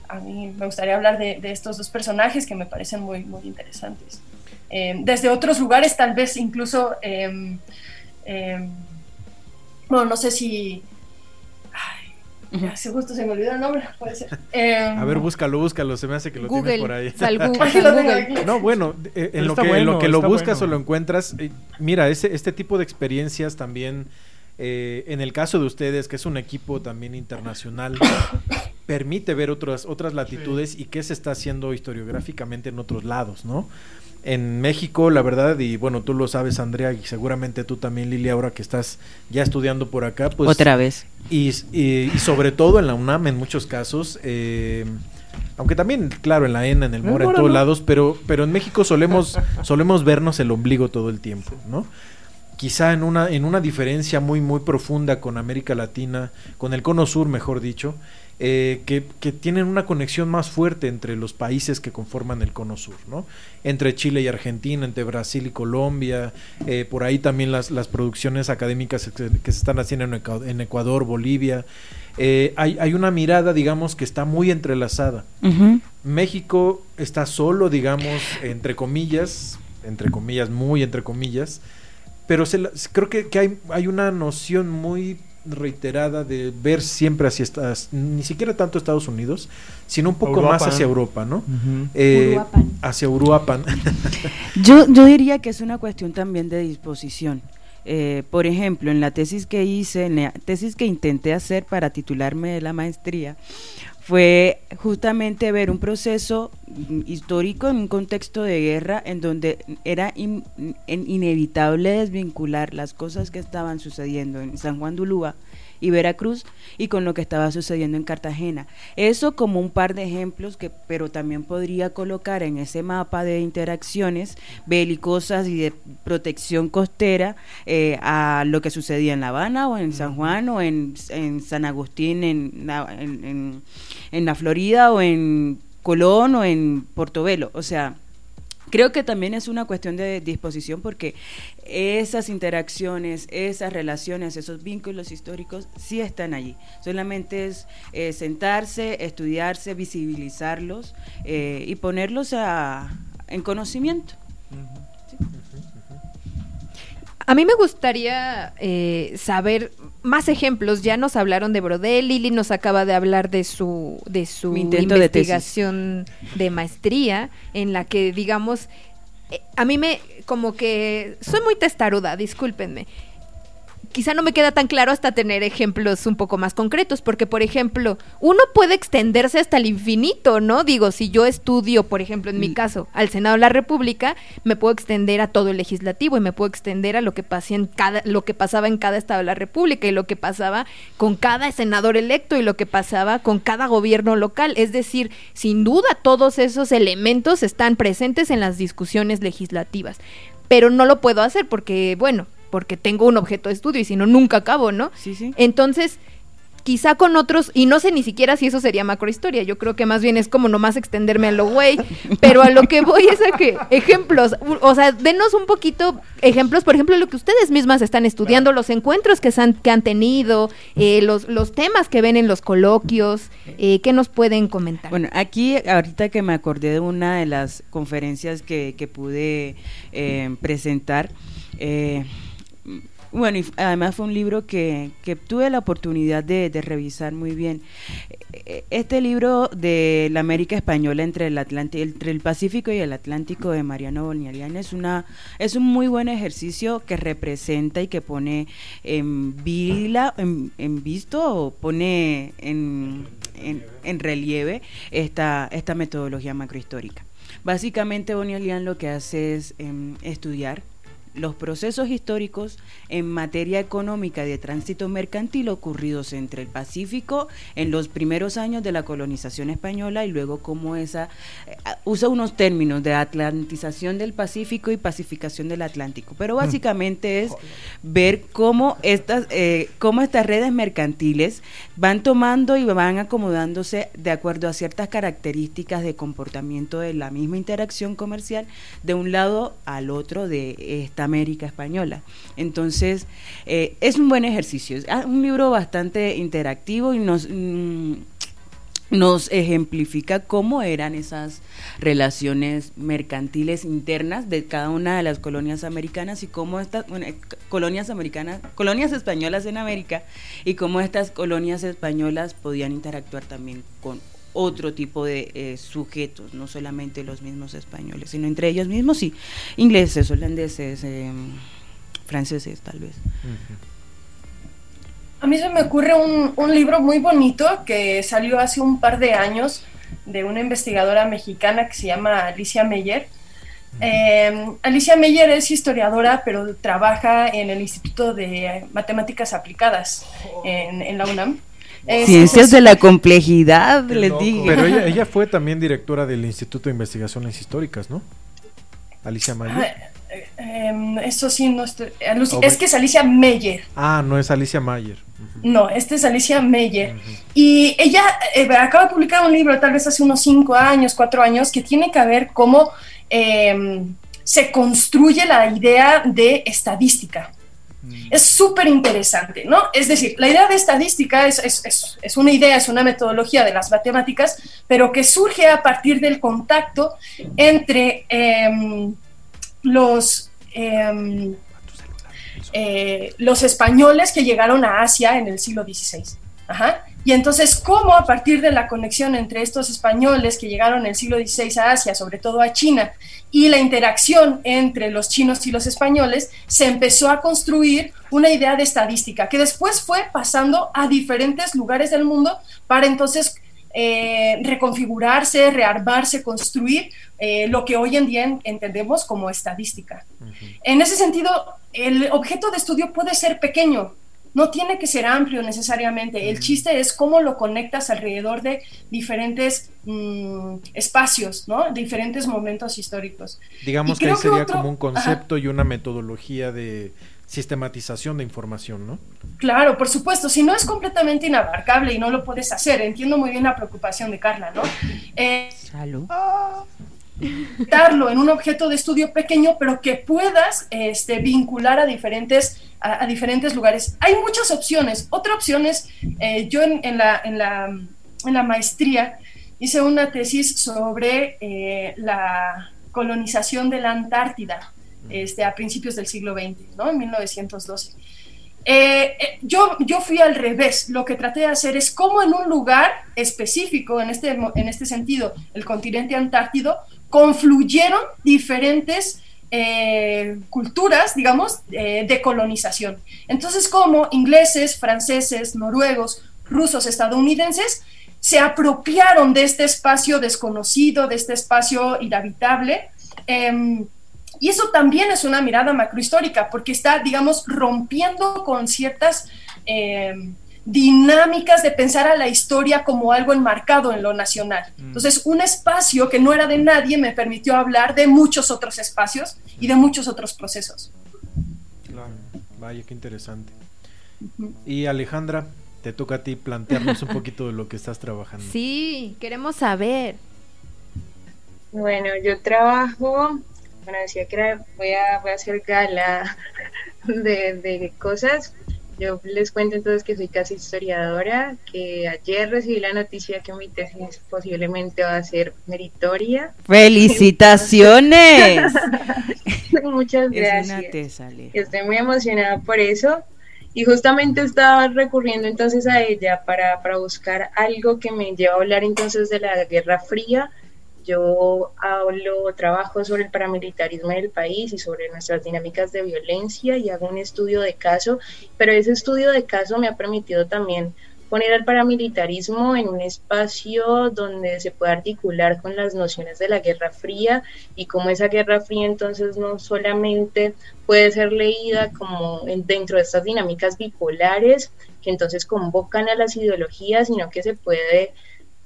a mí me gustaría hablar de, de estos dos personajes que me parecen muy, muy interesantes. Eh, desde otros lugares, tal vez incluso, eh, bueno, no sé si... Si justo se me olvidó el nombre, puede ser. Eh, A ver, búscalo, búscalo, se me hace que lo Google, tienes por ahí. Sal Google, Sal. No, bueno, eh, en, lo que, en lo que lo buscas bueno. o lo encuentras, eh, mira, ese, este tipo de experiencias también, eh, en el caso de ustedes, que es un equipo también internacional, permite ver otras, otras latitudes y qué se está haciendo historiográficamente en otros lados, ¿no? En México, la verdad, y bueno, tú lo sabes, Andrea, y seguramente tú también, Lili, ahora que estás ya estudiando por acá, pues... Otra vez. Y, y- y sobre todo en la UNAM en muchos casos, eh, aunque también, claro, en la ENA, en el el MORA, en todos ¿no? lados, pero, pero en México solemos, solemos vernos el ombligo todo el tiempo, ¿no? Quizá en una, en una diferencia muy, muy profunda con América Latina, con el Cono Sur, mejor dicho, eh, que, que tienen una conexión más fuerte entre los países que conforman el Cono Sur, ¿no? Entre Chile y Argentina, entre Brasil y Colombia, eh, por ahí también las, las producciones académicas que, que se están haciendo en Ecua- en Ecuador, Bolivia. Eh, hay, hay una mirada, digamos, que está muy entrelazada. Ujú. México está solo, digamos, entre comillas, entre comillas, muy entre comillas, pero se la- creo que, que hay, hay una noción muy reiterada de ver siempre hacia estas, ni siquiera tanto Estados Unidos, sino un poco más hacia Europa, ¿no? Eh, Uruapan. hacia Uruapan. Yo, yo diría que es una cuestión también de disposición. Eh, por ejemplo, en la tesis que hice, en la tesis que intenté hacer para titularme de la maestría, fue justamente ver un proceso histórico en un contexto de guerra en donde era inevitable desvincular las cosas que estaban sucediendo en San Juan de Ulúa y Veracruz y con lo que estaba sucediendo en Cartagena. Eso como un par de ejemplos que pero también podría colocar en ese mapa de interacciones belicosas y de protección costera eh, a lo que sucedía en La Habana o en San Juan o en, en San Agustín en, en- en la Florida o en Colón o en Portobelo. O sea, Creo que también es una cuestión de disposición porque esas interacciones, esas relaciones, esos vínculos históricos sí están allí. Solamente es eh, sentarse, estudiarse, visibilizarlos eh, y ponerlos a, en conocimiento. A mí me gustaría eh, saber más ejemplos. Ya nos hablaron de Brodel, Lili nos acaba de hablar de su de su investigación de, maestría, en la que digamos, eh, a mí me como que soy muy testaruda, discúlpenme quizá no me queda tan claro hasta tener ejemplos un poco más concretos, porque por ejemplo, uno puede extenderse hasta el infinito, ¿no? Digo, si yo estudio, por ejemplo, en mi mm. caso, al Senado de la República, me puedo extender a todo el legislativo y me puedo extender a lo que en cada lo que pasaba en cada estado de la República y lo que pasaba con cada senador electo y lo que pasaba con cada gobierno local, es decir, sin duda todos esos elementos están presentes en las discusiones legislativas pero no lo puedo hacer porque, bueno, porque tengo un objeto de estudio y si no, nunca acabo, ¿no? Sí, sí. Entonces, quizá con otros, y no sé ni siquiera si eso sería macrohistoria, yo creo que más bien es como nomás extenderme a lo güey, pero a lo que voy es a que ejemplos, o sea, denos un poquito ejemplos, por ejemplo, lo que ustedes mismas están estudiando, los encuentros que, han, que han tenido, eh, los, los temas que ven en los coloquios, eh, ¿qué nos pueden comentar? Bueno, aquí ahorita que me acordé de una de las conferencias que, que pude eh, presentar, eh, bueno, y además fue un libro que, que tuve la oportunidad de, revisar muy bien. E, este libro de la América Española entre el Atlántico, el Pacífico y el Atlántico de Mariano Bolniarian es una es un muy buen ejercicio que representa y que pone en vila, en, en visto, pone en, en, relieve esta, esta metodología macrohistórica. Básicamente Bonialian lo que hace es em, estudiar los procesos históricos en materia económica y de tránsito mercantil ocurridos entre el Pacífico en los primeros años de la colonización española y luego cómo esa eh, usa unos términos de atlantización del Pacífico y pacificación del Atlántico, pero mm. básicamente es ver cómo estas eh, cómo estas redes mercantiles van tomando y van acomodándose de acuerdo a ciertas características de comportamiento de la misma interacción comercial de un lado al otro de esta América Española. Entonces, eh, es un buen ejercicio. Es un libro bastante interactivo y nos... Mm, nos ejemplifica cómo eran esas relaciones mercantiles internas de cada una de las colonias americanas y cómo estas colonias americanas, colonias españolas en América y cómo estas colonias españolas podían interactuar también con otro tipo de eh, sujetos, no solamente los mismos españoles, sino entre ellos mismos y ingleses, holandeses, eh, franceses tal vez. A mí se me ocurre un, un, libro muy bonito que salió hace un par de años de una investigadora mexicana que se llama Alicia Meyer. Eh, Alicia Meyer es historiadora, pero trabaja en el Instituto de Matemáticas Aplicadas en, en la UNAM. Ciencias de la complejidad, les digo. Pero ella, fue también directora del Instituto de Investigaciones Históricas, ¿no? Alicia Mayer. Em, eso sí, no estoy. es que es Alicia Meyer. Ah, no es Alicia Mayer. No, este es Alicia Meyer. Y ella eh, acaba de publicar un libro, tal vez hace unos cinco años, cuatro años, que tiene que ver cómo em, se construye la idea de estadística. Es súper interesante, ¿no? Es decir, la idea de estadística es, es, es, una idea, es una metodología de las matemáticas, pero que surge a partir del contacto entre em, los, em, eh, los españoles que llegaron a Asia en el siglo XVI. Ajá. Y entonces, ¿cómo a partir de la conexión entre estos españoles que llegaron en el siglo XVI a Asia, sobre todo a China, y la interacción entre los chinos y los españoles, se empezó a construir una idea de estadística que después fue pasando a diferentes lugares del mundo para entonces eh, reconfigurarse, rearmarse, construir eh, lo que hoy en día entendemos como estadística. En ese sentido, el objeto de estudio puede ser pequeño, no tiene que ser amplio necesariamente. El chiste es cómo lo conectas alrededor de diferentes mm, espacios, ¿no? Diferentes momentos históricos. Digamos que ahí sería como un concepto y una metodología de sistematización de información, ¿no? Claro, por supuesto. Si no es completamente inabarcable y no lo puedes hacer, entiendo muy bien la preocupación de Carla, ¿no? Eh, Salud. Ah, darlo en un objeto de estudio pequeño, pero que puedas este, vincular a diferentes, a, diferentes lugares. Hay muchas opciones. Otra opción es, eh, yo en, la, en, la, en, la, maestría hice una tesis sobre eh, la colonización de la Antártida este, a principios del siglo XX, ¿no? en 1912. Eh, yo, yo fui al revés. Lo que traté de hacer es cómo en un lugar específico, en este, en este sentido, el continente antártido, confluyeron diferentes eh, culturas, digamos, de colonización. Entonces, como ingleses, franceses, noruegos, rusos, estadounidenses, se apropiaron de este espacio desconocido, de este espacio inhabitable. Em, y eso también es una mirada macrohistórica, porque está, digamos, rompiendo con ciertas em, dinámicas de pensar a la historia como algo enmarcado en lo nacional. Mm. Entonces, un espacio que no era de nadie me permitió hablar de muchos otros espacios y de muchos otros procesos. Claro, vaya, qué interesante. Y Alejandra, te toca a ti plantearnos un poquito de lo que estás trabajando. Sí, queremos saber. Bueno, yo trabajo, bueno, decía que voy, a, voy a hacer gala de, de cosas. Yo les cuento entonces que soy casi historiadora, que ayer recibí la noticia que mi tesis posiblemente va a ser meritoria. ¡Felicitaciones! Muchas gracias. Estoy muy emocionada por eso. Y justamente estaba recurriendo entonces a ella para, para buscar algo que me lleva a hablar entonces de la Guerra Fría. Yo hablo, trabajo sobre el paramilitarismo del país y sobre nuestras dinámicas de violencia y hago un estudio de caso, pero ese estudio de caso me ha permitido también poner al paramilitarismo en un espacio donde se pueda articular con las nociones de la Guerra Fría y cómo esa Guerra Fría entonces no solamente puede ser leída como dentro de estas dinámicas bipolares que entonces convocan a las ideologías, sino que se puede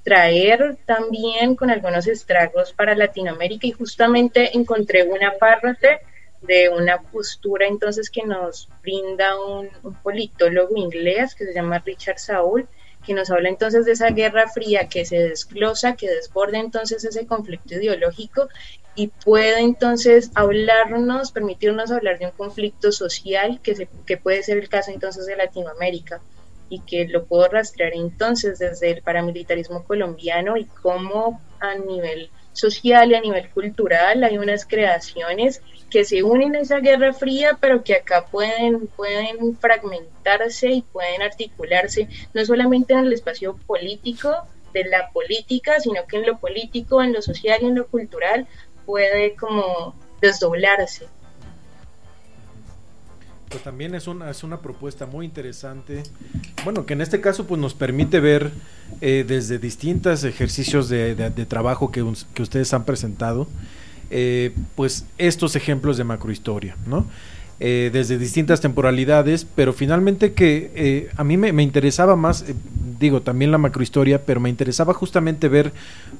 traer también con algunos estragos para Latinoamérica y justamente encontré una parte de una postura entonces que nos brinda un, politólogo inglés que se llama Richard Saul, que nos habla entonces de esa guerra fría que se desglosa, que desborda entonces ese conflicto ideológico y puede entonces hablarnos, permitirnos hablar de un conflicto social que, se, que puede ser el caso entonces de Latinoamérica y que lo puedo rastrear entonces desde el paramilitarismo colombiano y cómo a nivel social y a nivel cultural hay unas creaciones que se unen a esa guerra fría, pero que acá pueden, pueden fragmentarse y pueden articularse, no solamente en el espacio político de la política, sino que en lo político, en lo social y en lo cultural puede como desdoblarse. También es una, es una propuesta muy interesante. Bueno, que en este caso pues nos permite ver eh, desde distintos ejercicios de, trabajo que, que ustedes han presentado, eh, pues estos ejemplos de macrohistoria, ¿no? Eh, desde distintas temporalidades, pero finalmente que a mí me, interesaba más, digo, también la macrohistoria, pero me interesaba justamente ver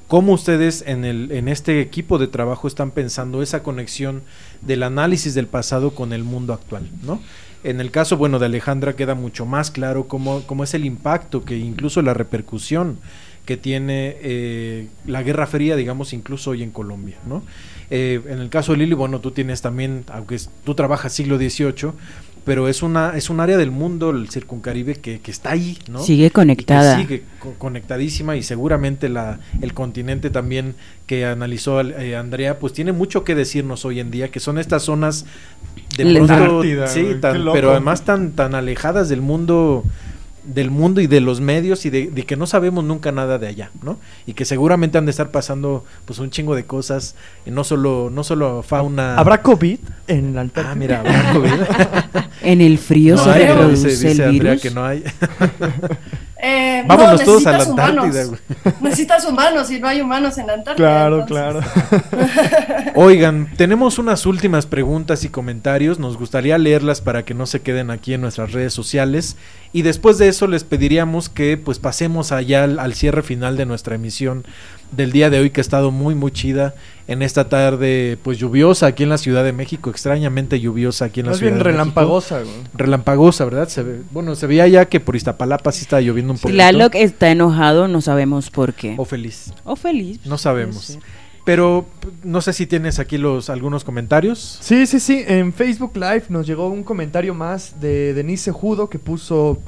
cómo ustedes en, el, en este equipo de trabajo están pensando esa conexión del análisis del pasado con el mundo actual, ¿no? En el caso, bueno, de Alejandra queda mucho más claro cómo, cómo es el impacto, que incluso la repercusión que tiene la Guerra Fría, digamos, incluso hoy en Colombia, ¿no? Eh, en el caso de Lili, bueno, tú tienes también, aunque tú trabajas siglo XVIII, pero es una es un área del mundo, el circuncaribe, que, que está ahí, ¿no? Sigue conectada. sigue conectadísima y seguramente la, el continente también que analizó eh, Andrea, pues tiene mucho que decirnos hoy en día, que son estas zonas de pronto, sí, pero además tan, tan alejadas del mundo del mundo y de los medios y de, que no sabemos nunca nada de allá, ¿no? Y que seguramente han de estar pasando pues un chingo de cosas, y no solo no solo fauna. ¿Habrá COVID en la Antártida? Ah, mira, habrá COVID. en el frío se reproduce el virus. que no hay. Eh, Vámonos todos a la Antártida. Necesitas humanos y no hay humanos en la Antártida. Claro, claro. Oigan, tenemos unas últimas preguntas y comentarios. Nos gustaría leerlas para que no se queden aquí en nuestras redes sociales. Y después de eso les pediríamos que pues pasemos allá al cierre final de nuestra emisión del día de hoy que ha estado muy muy chida en esta tarde pues lluviosa aquí en la Ciudad de México, extrañamente lluviosa aquí en la Ciudad bien de relampagosa, México. Relampagosa, ¿verdad? Se ve, bueno, se veía ya que por Iztapalapa sí está lloviendo un poco. Tlaloc está enojado, no sabemos por qué. O feliz. O feliz. No sabemos. Pero no sé si tienes aquí los algunos comentarios. Sí, sí, sí. En Facebook Live nos llegó un comentario más de Denise Judo que puso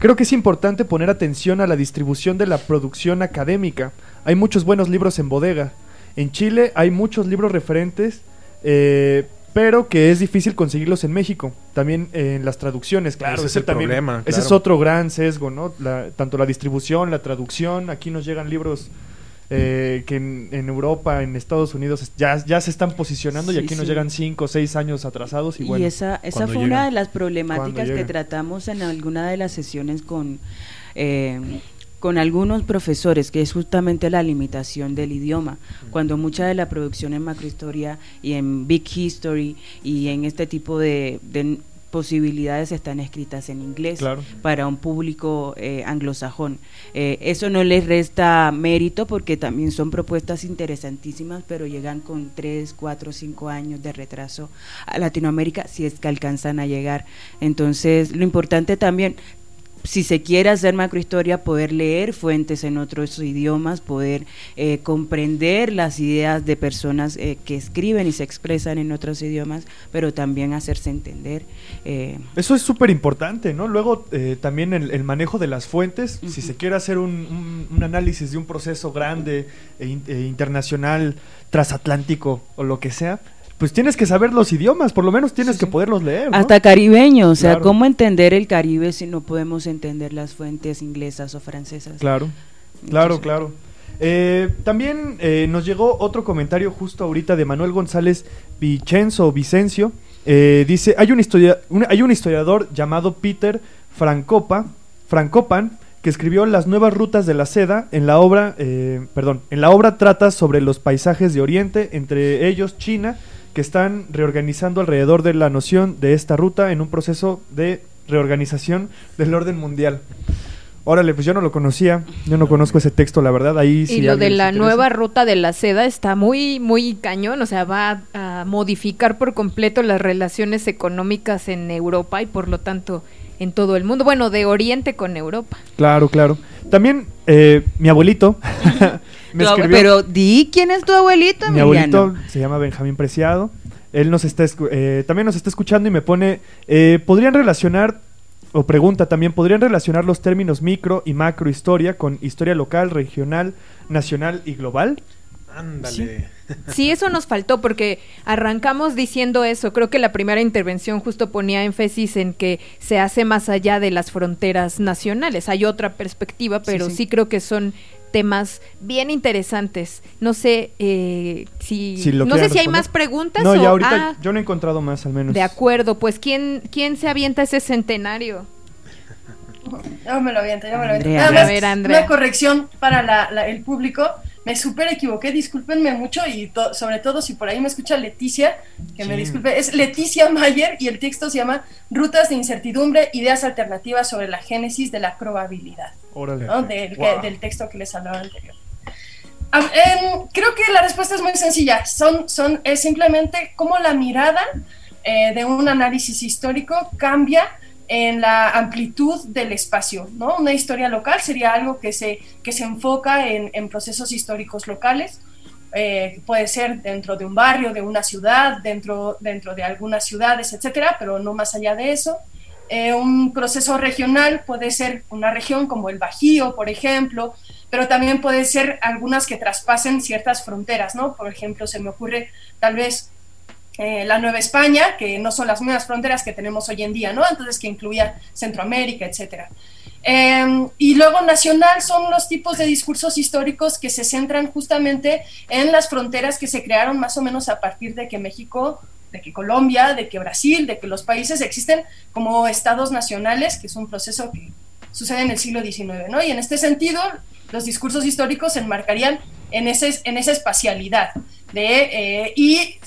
Creo que es importante poner atención a la distribución de la producción académica. Hay muchos buenos libros en bodega. En Chile hay muchos libros referentes, eh, pero que es difícil conseguirlos en México. También eh, en las traducciones, claro. Ese es el también- problema, Ese claro. es otro gran sesgo, ¿no? La- tanto la distribución, la traducción. Aquí nos llegan libros eh, que en, en Europa, en Estados Unidos, ya, ya se están posicionando y Sí, aquí nos llegan cinco o seis años atrasados. Y, Y, bueno, esa, esa fue llegan. una de las problemáticas que tratamos en alguna de las sesiones con, eh, con algunos profesores, que es justamente la limitación del idioma. Cuando mucha de la producción en macrohistoria y en Big History y en este tipo de, de posibilidades están escritas en inglés Claro. para un público eh, anglosajón. Eh, eso no les resta mérito porque también son propuestas interesantísimas, pero llegan con 3, 4, 5 años de retraso a Latinoamérica si es que alcanzan a llegar. Entonces, lo importante también, si se quiere hacer macrohistoria, poder leer fuentes en otros idiomas, poder eh, comprender las ideas de personas eh, que escriben y se expresan en otros idiomas, pero también hacerse entender. eh, Eso es súper importante, ¿no? Luego también el, el manejo de las fuentes, si se quiere hacer un, un- un análisis de un proceso grande, e in- e internacional, transatlántico o lo que sea, pues tienes que saber los idiomas, por lo menos tienes que poderlos leer. ¿no? Hasta caribeño, o sea, Claro. ¿cómo entender el Caribe si no podemos entender las fuentes inglesas o francesas? Claro, claro, Entonces, claro. Eh, también eh, nos llegó otro comentario justo ahorita de Manuel González Vicenzo Vicencio. Eh, dice, hay un, historia- un- hay un historiador llamado Peter Francopa, Frankopan que escribió Las nuevas rutas de la seda en la obra, eh, perdón, en la obra trata sobre los paisajes de Oriente, entre ellos China, que están reorganizando alrededor de la noción de esta ruta en un proceso de reorganización del orden mundial. Órale, pues yo no lo conocía, yo no conozco ese texto, la verdad, ahí sí y lo de la nueva ruta de la seda está muy, muy cañón, o sea, va a, a modificar por completo las relaciones económicas en Europa y por lo tanto en todo el mundo, bueno, de Oriente con Europa. Claro, claro. También eh, mi abuelito me escribió... Pero di quién es tu abuelito, Mi Emiliano? abuelito se llama Benjamín Preciado. Él nos está escu- eh, también nos está escuchando y me pone, eh, ¿podrían relacionar, o pregunta también, ¿podrían relacionar los términos micro y macro historia con historia local, regional, nacional y global? Ándale. Sí, eso nos faltó porque arrancamos diciendo eso. Creo que la primera intervención justo ponía énfasis en que se hace más allá de las fronteras nacionales. Hay otra perspectiva, pero sí, sí. creo que son temas bien interesantes. No sé eh, si, Si lo no sé si hay más preguntas No, o ya ahorita ah, yo no he encontrado más al menos. de acuerdo. Pues quién quién se avienta ese centenario. Yo me lo aviento, yo me lo aviento. Andrea. Nada más, A ver, Andrea. Una corrección para la- la- el público. Me súper equivoqué, discúlpenme mucho y to- sobre todo si por ahí me escucha Leticia, que me disculpe. Es Leticia Mayer y el texto se llama Rutas de incertidumbre, ideas alternativas sobre la génesis de la probabilidad. Órale. ¿no? del, que- del texto que les hablaba anterior. Em, creo que la respuesta es muy sencilla. Son, son, es simplemente cómo la mirada eh, de un análisis histórico cambia en la amplitud del espacio. ¿no? Una historia local sería algo que se, que se enfoca en, en procesos históricos locales. eh, puede ser dentro de un barrio, de una ciudad, dentro, dentro de algunas ciudades, etcétera, pero no más allá de eso. Eh, un proceso regional puede ser una región como el Bajío, por ejemplo, pero también puede ser algunas que traspasen ciertas fronteras, ¿no? Por ejemplo, se me ocurre tal vez eh, la Nueva España, que no son las mismas fronteras que tenemos hoy en día, ¿no? Entonces, que incluía Centroamérica, etcétera. Eh, y luego nacional son los tipos de discursos históricos que se centran justamente en las fronteras que se crearon más o menos a partir de que México, de que Colombia, de que Brasil, de que los países existen como estados nacionales, que es un proceso que sucede en el siglo XIX, ¿no? Y en este sentido, los discursos históricos se enmarcarían en, ese, en esa espacialidad de, eh, y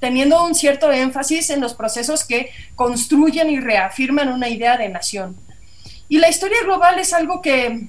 teniendo un cierto énfasis en los procesos que construyen y reafirman una idea de nación. Y la historia global es algo que,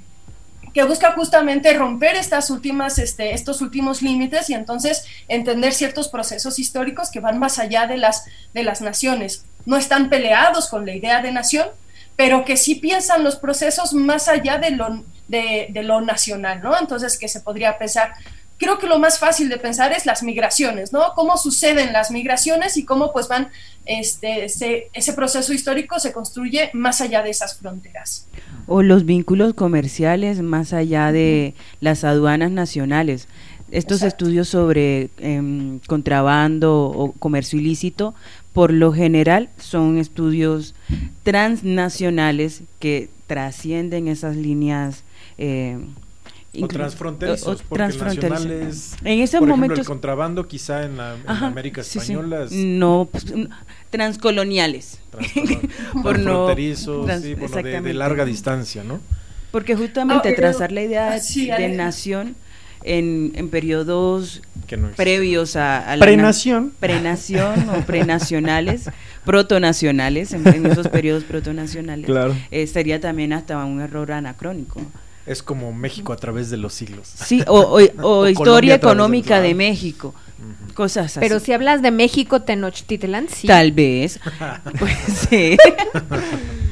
que busca justamente romper estas últimas, este, estos últimos límites y entonces entender ciertos procesos históricos que van más allá de las, de las naciones. No están peleados con la idea de nación, pero que sí piensan los procesos más allá de lo, de, lo nacional, ¿no? Entonces, que se podría pensar, creo que lo más fácil de pensar es las migraciones, ¿no? Cómo suceden las migraciones y cómo pues van, este, ese, ese proceso histórico se construye más allá de esas fronteras. O los vínculos comerciales más allá de las aduanas nacionales. estos estudios sobre em, contrabando o comercio ilícito, por lo general son estudios transnacionales que trascienden esas líneas. Eh, o transfronterizos, porque nacionales, en ese por momento el contrabando quizá en, la, América Española no pues, transcoloniales. Por no de, larga distancia no porque justamente ah, trazar la idea de nación en, en periodos previos a, la prenación. prenación o prenacionales protonacionales en, esos periodos protonacionales claro. Eh, sería también hasta un error anacrónico es como México a través de los siglos. Sí o, o, historia económica de, México cosas así. Pero si hablas de México Tenochtitlan sí. Tal vez. Pues sí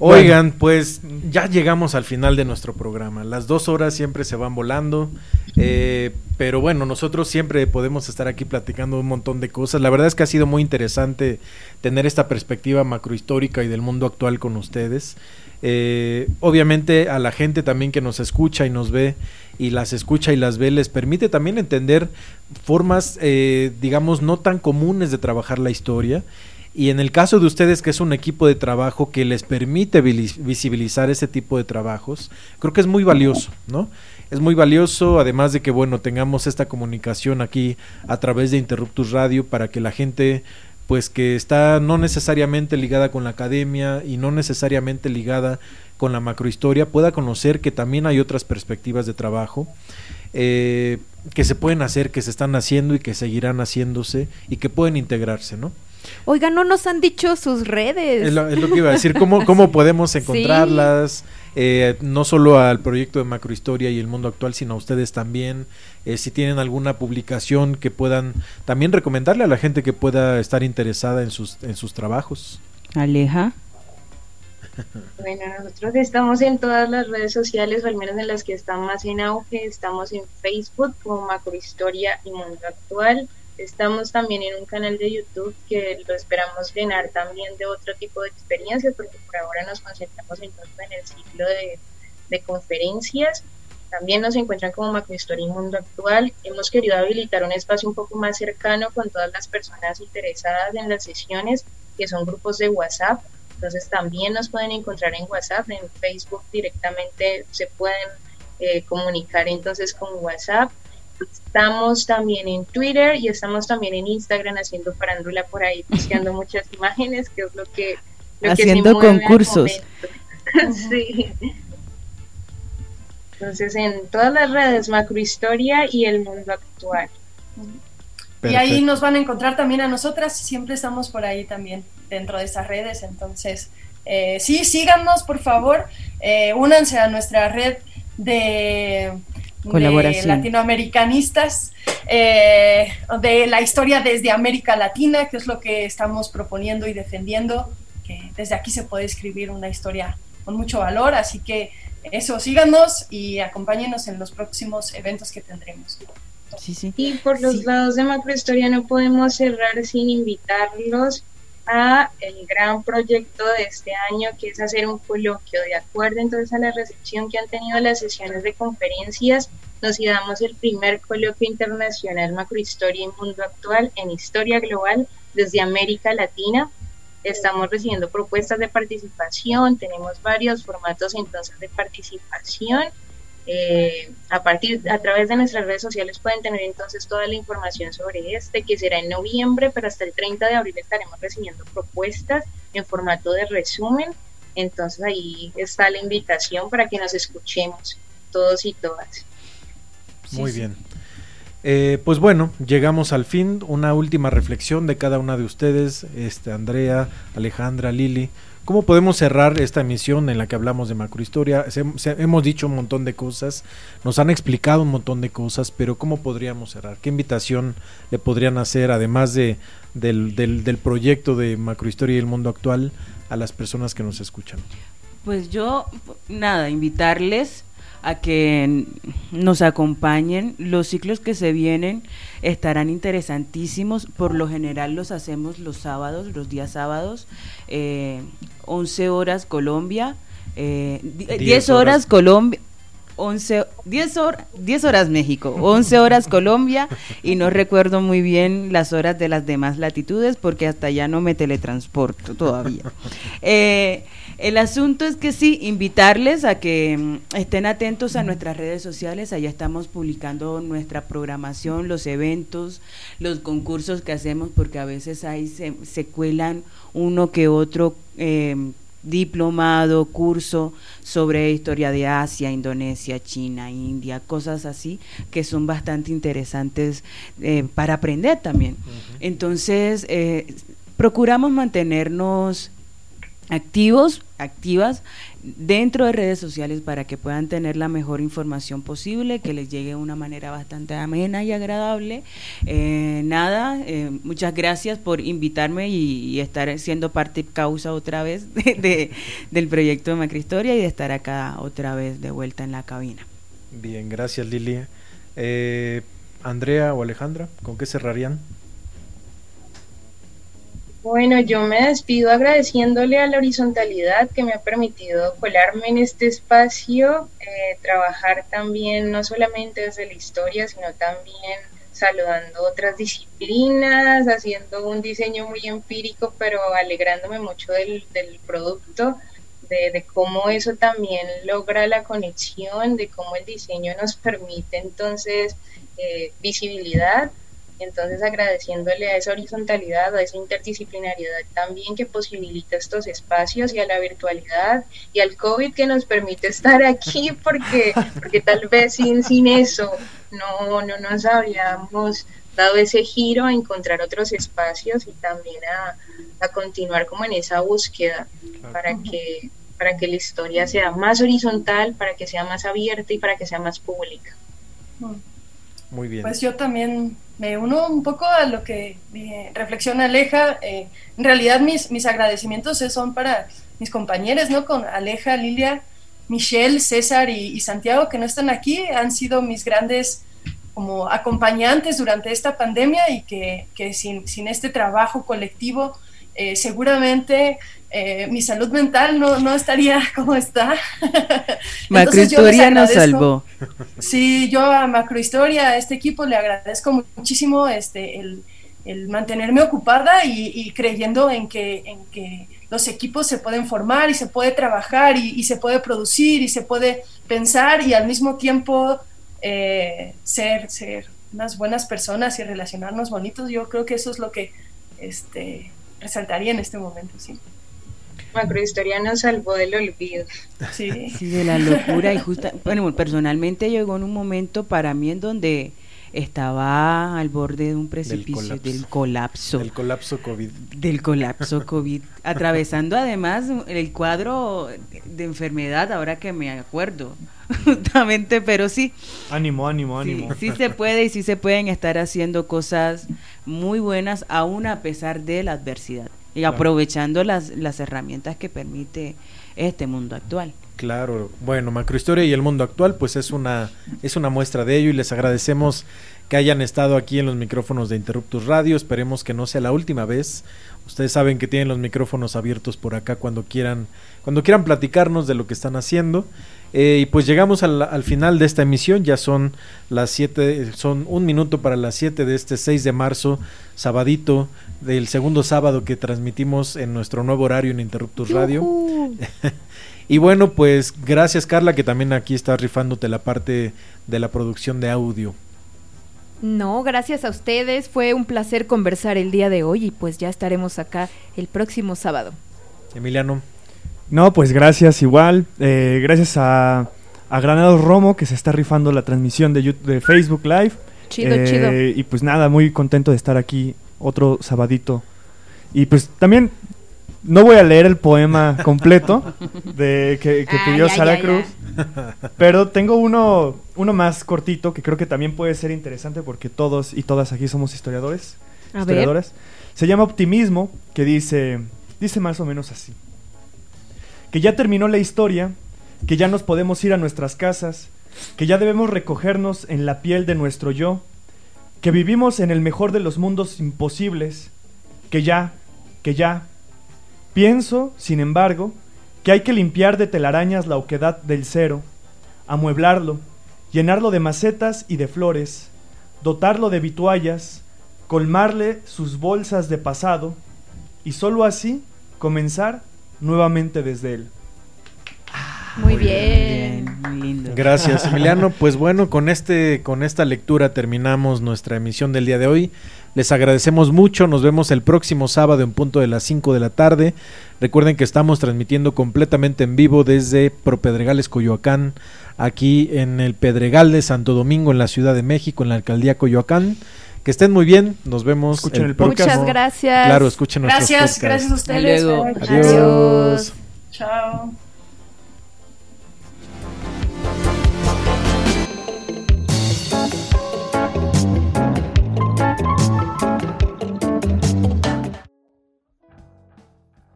Oigan, pues ya llegamos al final de nuestro programa. Las dos horas siempre se van volando, eh, pero bueno, nosotros siempre podemos estar aquí platicando un montón de cosas. La verdad es que ha sido muy interesante tener esta perspectiva macrohistórica y del mundo actual con ustedes. Eh, obviamente a la gente también que nos escucha y nos ve y las escucha y las ve les permite también entender formas, eh, digamos, no tan comunes de trabajar la historia y en el caso de ustedes, que es un equipo de trabajo que les permite visibilizar ese tipo de trabajos, creo que es muy valioso, ¿no? Es muy valioso, además de que, bueno, tengamos esta comunicación aquí a través de Interruptus Radio para que la gente, pues que está no necesariamente ligada con la academia y no necesariamente ligada con la macrohistoria, pueda conocer que también hay otras perspectivas de trabajo. Eh, que se pueden hacer, que se están haciendo y que seguirán haciéndose y que pueden integrarse, ¿no? Oiga, no nos han dicho sus redes. Es lo, que iba a decir, ¿cómo, cómo podemos encontrarlas? Eh, no solo al proyecto de Macrohistoria y el mundo actual, sino a ustedes también. Eh, si tienen alguna publicación que puedan también recomendarle a la gente que pueda estar interesada en sus, en sus trabajos. Aleja. Bueno, nosotros estamos en todas las redes sociales, o al menos en las que están más en auge. Estamos en Facebook como Macrohistoria y Mundo Actual. Estamos también en un canal de YouTube que lo esperamos llenar también de otro tipo de experiencias, porque por ahora nos concentramos entonces en el ciclo de, de conferencias. También nos encuentran como Macrohistoria y Mundo Actual. Hemos querido habilitar un espacio un poco más cercano con todas las personas interesadas en las sesiones, que son grupos de WhatsApp. Entonces también nos pueden encontrar en WhatsApp, en Facebook directamente se pueden eh, comunicar entonces con WhatsApp. Estamos también en Twitter y estamos también en Instagram haciendo parándula por ahí, posteando muchas imágenes, que es lo que... haciendo concursos. sí. Entonces, en todas las redes, macrohistoria y el mundo actual. Y ahí nos van a encontrar también a nosotras, siempre estamos por ahí también dentro de esas redes, entonces eh, sí, síganos por favor, eh, únanse a nuestra red de Colaboración. latinoamericanistas, eh, de la historia desde América Latina, que es lo que estamos proponiendo y defendiendo, que desde aquí se puede escribir una historia con mucho valor, así que eso, síganos y acompáñenos en los próximos eventos que tendremos. Sí, sí. Y por los lados de Macrohistoria no podemos cerrar sin invitarlos a el gran proyecto de este año, que es hacer un coloquio. De acuerdo entonces a la recepción que han tenido las sesiones de conferencias, nos damos el primer coloquio internacional Macrohistoria y Mundo Actual en Historia Global desde América Latina. Estamos recibiendo propuestas de participación, tenemos varios formatos entonces de participación eh, a partir a través de nuestras redes sociales pueden tener entonces toda la información sobre este que será en noviembre pero hasta el 30 de abril estaremos recibiendo propuestas en formato de resumen entonces ahí está la invitación para que nos escuchemos todos y todas muy bien eh, pues bueno, llegamos al fin. Una última reflexión de cada una de ustedes, este Andrea, Alejandra, Lili. ¿Cómo podemos cerrar esta emisión en la que hablamos de macrohistoria? hemos dicho un montón de cosas, nos han explicado un montón de cosas, pero ¿cómo podríamos cerrar? ¿Qué invitación le podrían hacer, además de, del, del, del proyecto de macrohistoria y el mundo actual, a las personas que nos escuchan? Pues yo, nada, invitarles a que nos acompañen. Los ciclos que se vienen estarán interesantísimos. Por lo general los hacemos los sábados, los días sábados. Eh, 11 horas Colombia, eh, 10, horas, Colombia. 11, 10, horas, 10 horas México, 11 horas Colombia y no recuerdo muy bien las horas de las demás latitudes porque hasta allá no me teletransporto todavía. Eh, el asunto es que sí, invitarles a que mm, estén atentos a nuestras redes sociales, allá estamos publicando nuestra programación, los eventos, los concursos que hacemos, porque a veces ahí se, se cuelan uno que otro eh, diplomado, curso sobre historia de Asia, Indonesia, China, India, cosas así que son bastante interesantes eh, para aprender también. Entonces, eh, procuramos mantenernos activos, activas dentro de redes sociales para que puedan tener la mejor información posible, que les llegue de una manera bastante amena y agradable. Eh, nada, eh, muchas gracias por invitarme y, estar siendo parte causa otra vez de, del proyecto de Macristoria y de estar acá otra vez de vuelta en la cabina. Bien, gracias Lilia. Eh, Andrea o Alejandra, ¿con qué cerrarían? Bueno, yo me despido agradeciéndole a la horizontalidad que me ha permitido colarme en este espacio, eh, trabajar también no solamente desde la historia, sino también saludando otras disciplinas, haciendo un diseño muy empírico, pero alegrándome mucho del, producto, de, cómo eso también logra la conexión, de cómo el diseño nos permite entonces eh, visibilidad entonces, agradeciéndole a esa horizontalidad, a esa interdisciplinariedad también que posibilita estos espacios y a la virtualidad y al COVID que nos permite estar aquí, porque, porque tal vez sin, sin eso no, no nos habríamos dado ese giro a encontrar otros espacios y también a, continuar como en esa búsqueda para que, para que la historia sea más horizontal, para que sea más abierta y para que sea más pública. Muy bien. Pues yo también me uno un poco a lo que reflexiona Aleja. Eh, en realidad mis, mis agradecimientos son para mis compañeros, ¿no? Con Aleja, Lilia, Michelle, César y, Santiago, que no están aquí, han sido mis grandes como acompañantes durante esta pandemia y que, que sin, sin, este trabajo colectivo eh, seguramente eh, mi salud mental no, no, estaría como está. Macrohistoria nos salvó. Sí, yo a Macrohistoria, a este equipo, le agradezco muchísimo este, el, el mantenerme ocupada y, creyendo en que, en que los equipos se pueden formar y se puede trabajar y, se puede producir y se puede pensar y al mismo tiempo eh, ser, ser unas buenas personas y relacionarnos bonitos. Yo creo que eso es lo que este, resaltaría en este momento, sí. Macrohistoria nos salvó del olvido. Sí. sí, de la locura y justa. Bueno, personalmente llegó en un momento para mí en donde estaba al borde de un precipicio del colapso. Del colapso, COVID. Del colapso COVID. atravesando además el cuadro de enfermedad, ahora que me acuerdo. Justamente, pero sí. Ánimo, ánimo, ánimo. Sí, sí se puede y sí se pueden estar haciendo cosas muy buenas aún a pesar de la adversidad y aprovechando las, las herramientas que permite este mundo actual. Claro, bueno, Macrohistoria y el mundo actual, pues es una, es una muestra de ello y les agradecemos que hayan estado aquí en los micrófonos de Interruptus Radio. Esperemos que no sea la última vez. Ustedes saben que tienen los micrófonos abiertos por acá cuando quieran, cuando quieran platicarnos de lo que están haciendo. Eh, y pues llegamos al, al, final de esta emisión, ya son las 7, son un minuto para las 7 de este 6 de marzo, sabadito, del segundo sábado que transmitimos en nuestro nuevo horario en Interruptus Radio. y bueno, pues gracias Carla, que también aquí estás rifándote la parte de la producción de audio. No, gracias a ustedes. Fue un placer conversar el día de hoy y pues ya estaremos acá el próximo sábado. Emiliano. No, pues gracias igual. Eh, gracias a, a Granados Romo que se está rifando la transmisión de, de Facebook Live. Chido, eh, chido. Y pues nada, muy contento de estar aquí otro sabadito. Y pues también no voy a leer el poema completo de que, pidió Sara Cruz, pero tengo uno, uno más cortito que creo que también puede ser interesante porque todos y todas aquí somos historiadores, historiadoras. Se llama Optimismo, que dice, dice más o menos así. Que ya terminó la historia, que ya nos podemos ir a nuestras casas, que ya debemos recogernos en la piel de nuestro yo, que vivimos en el mejor de los mundos imposibles, que ya, que ya. Pienso, sin embargo, que hay que limpiar de telarañas la oquedad del cero, amueblarlo, llenarlo de macetas y de flores, dotarlo de vituallas, colmarle sus bolsas de pasado y sólo así comenzar nuevamente desde él. Muy bien. Muy lindo. Gracias, Emiliano. Pues bueno, con este, con esta lectura terminamos nuestra emisión del día de hoy. Les agradecemos mucho. Nos vemos el próximo sábado en punto de las 5 de la tarde. Recuerden que estamos transmitiendo completamente en vivo desde Propedregales, Coyoacán, aquí en el Pedregal de Santo Domingo, en la Ciudad de México, en la alcaldía Coyoacán. Que estén muy bien. Nos vemos Escuchen el podcast. Muchas gracias. Claro, escuchen nuestros Gracias, gracias a ustedes. luego. Adiós. Adiós. Chao.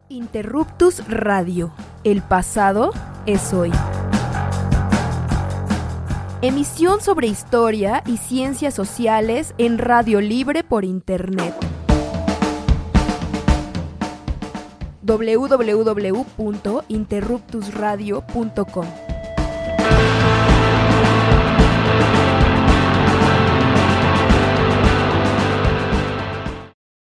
Interruptus Radio. El pasado es hoy. Emisión sobre historia y ciencias sociales en radio libre por internet. www.interruptusradio.com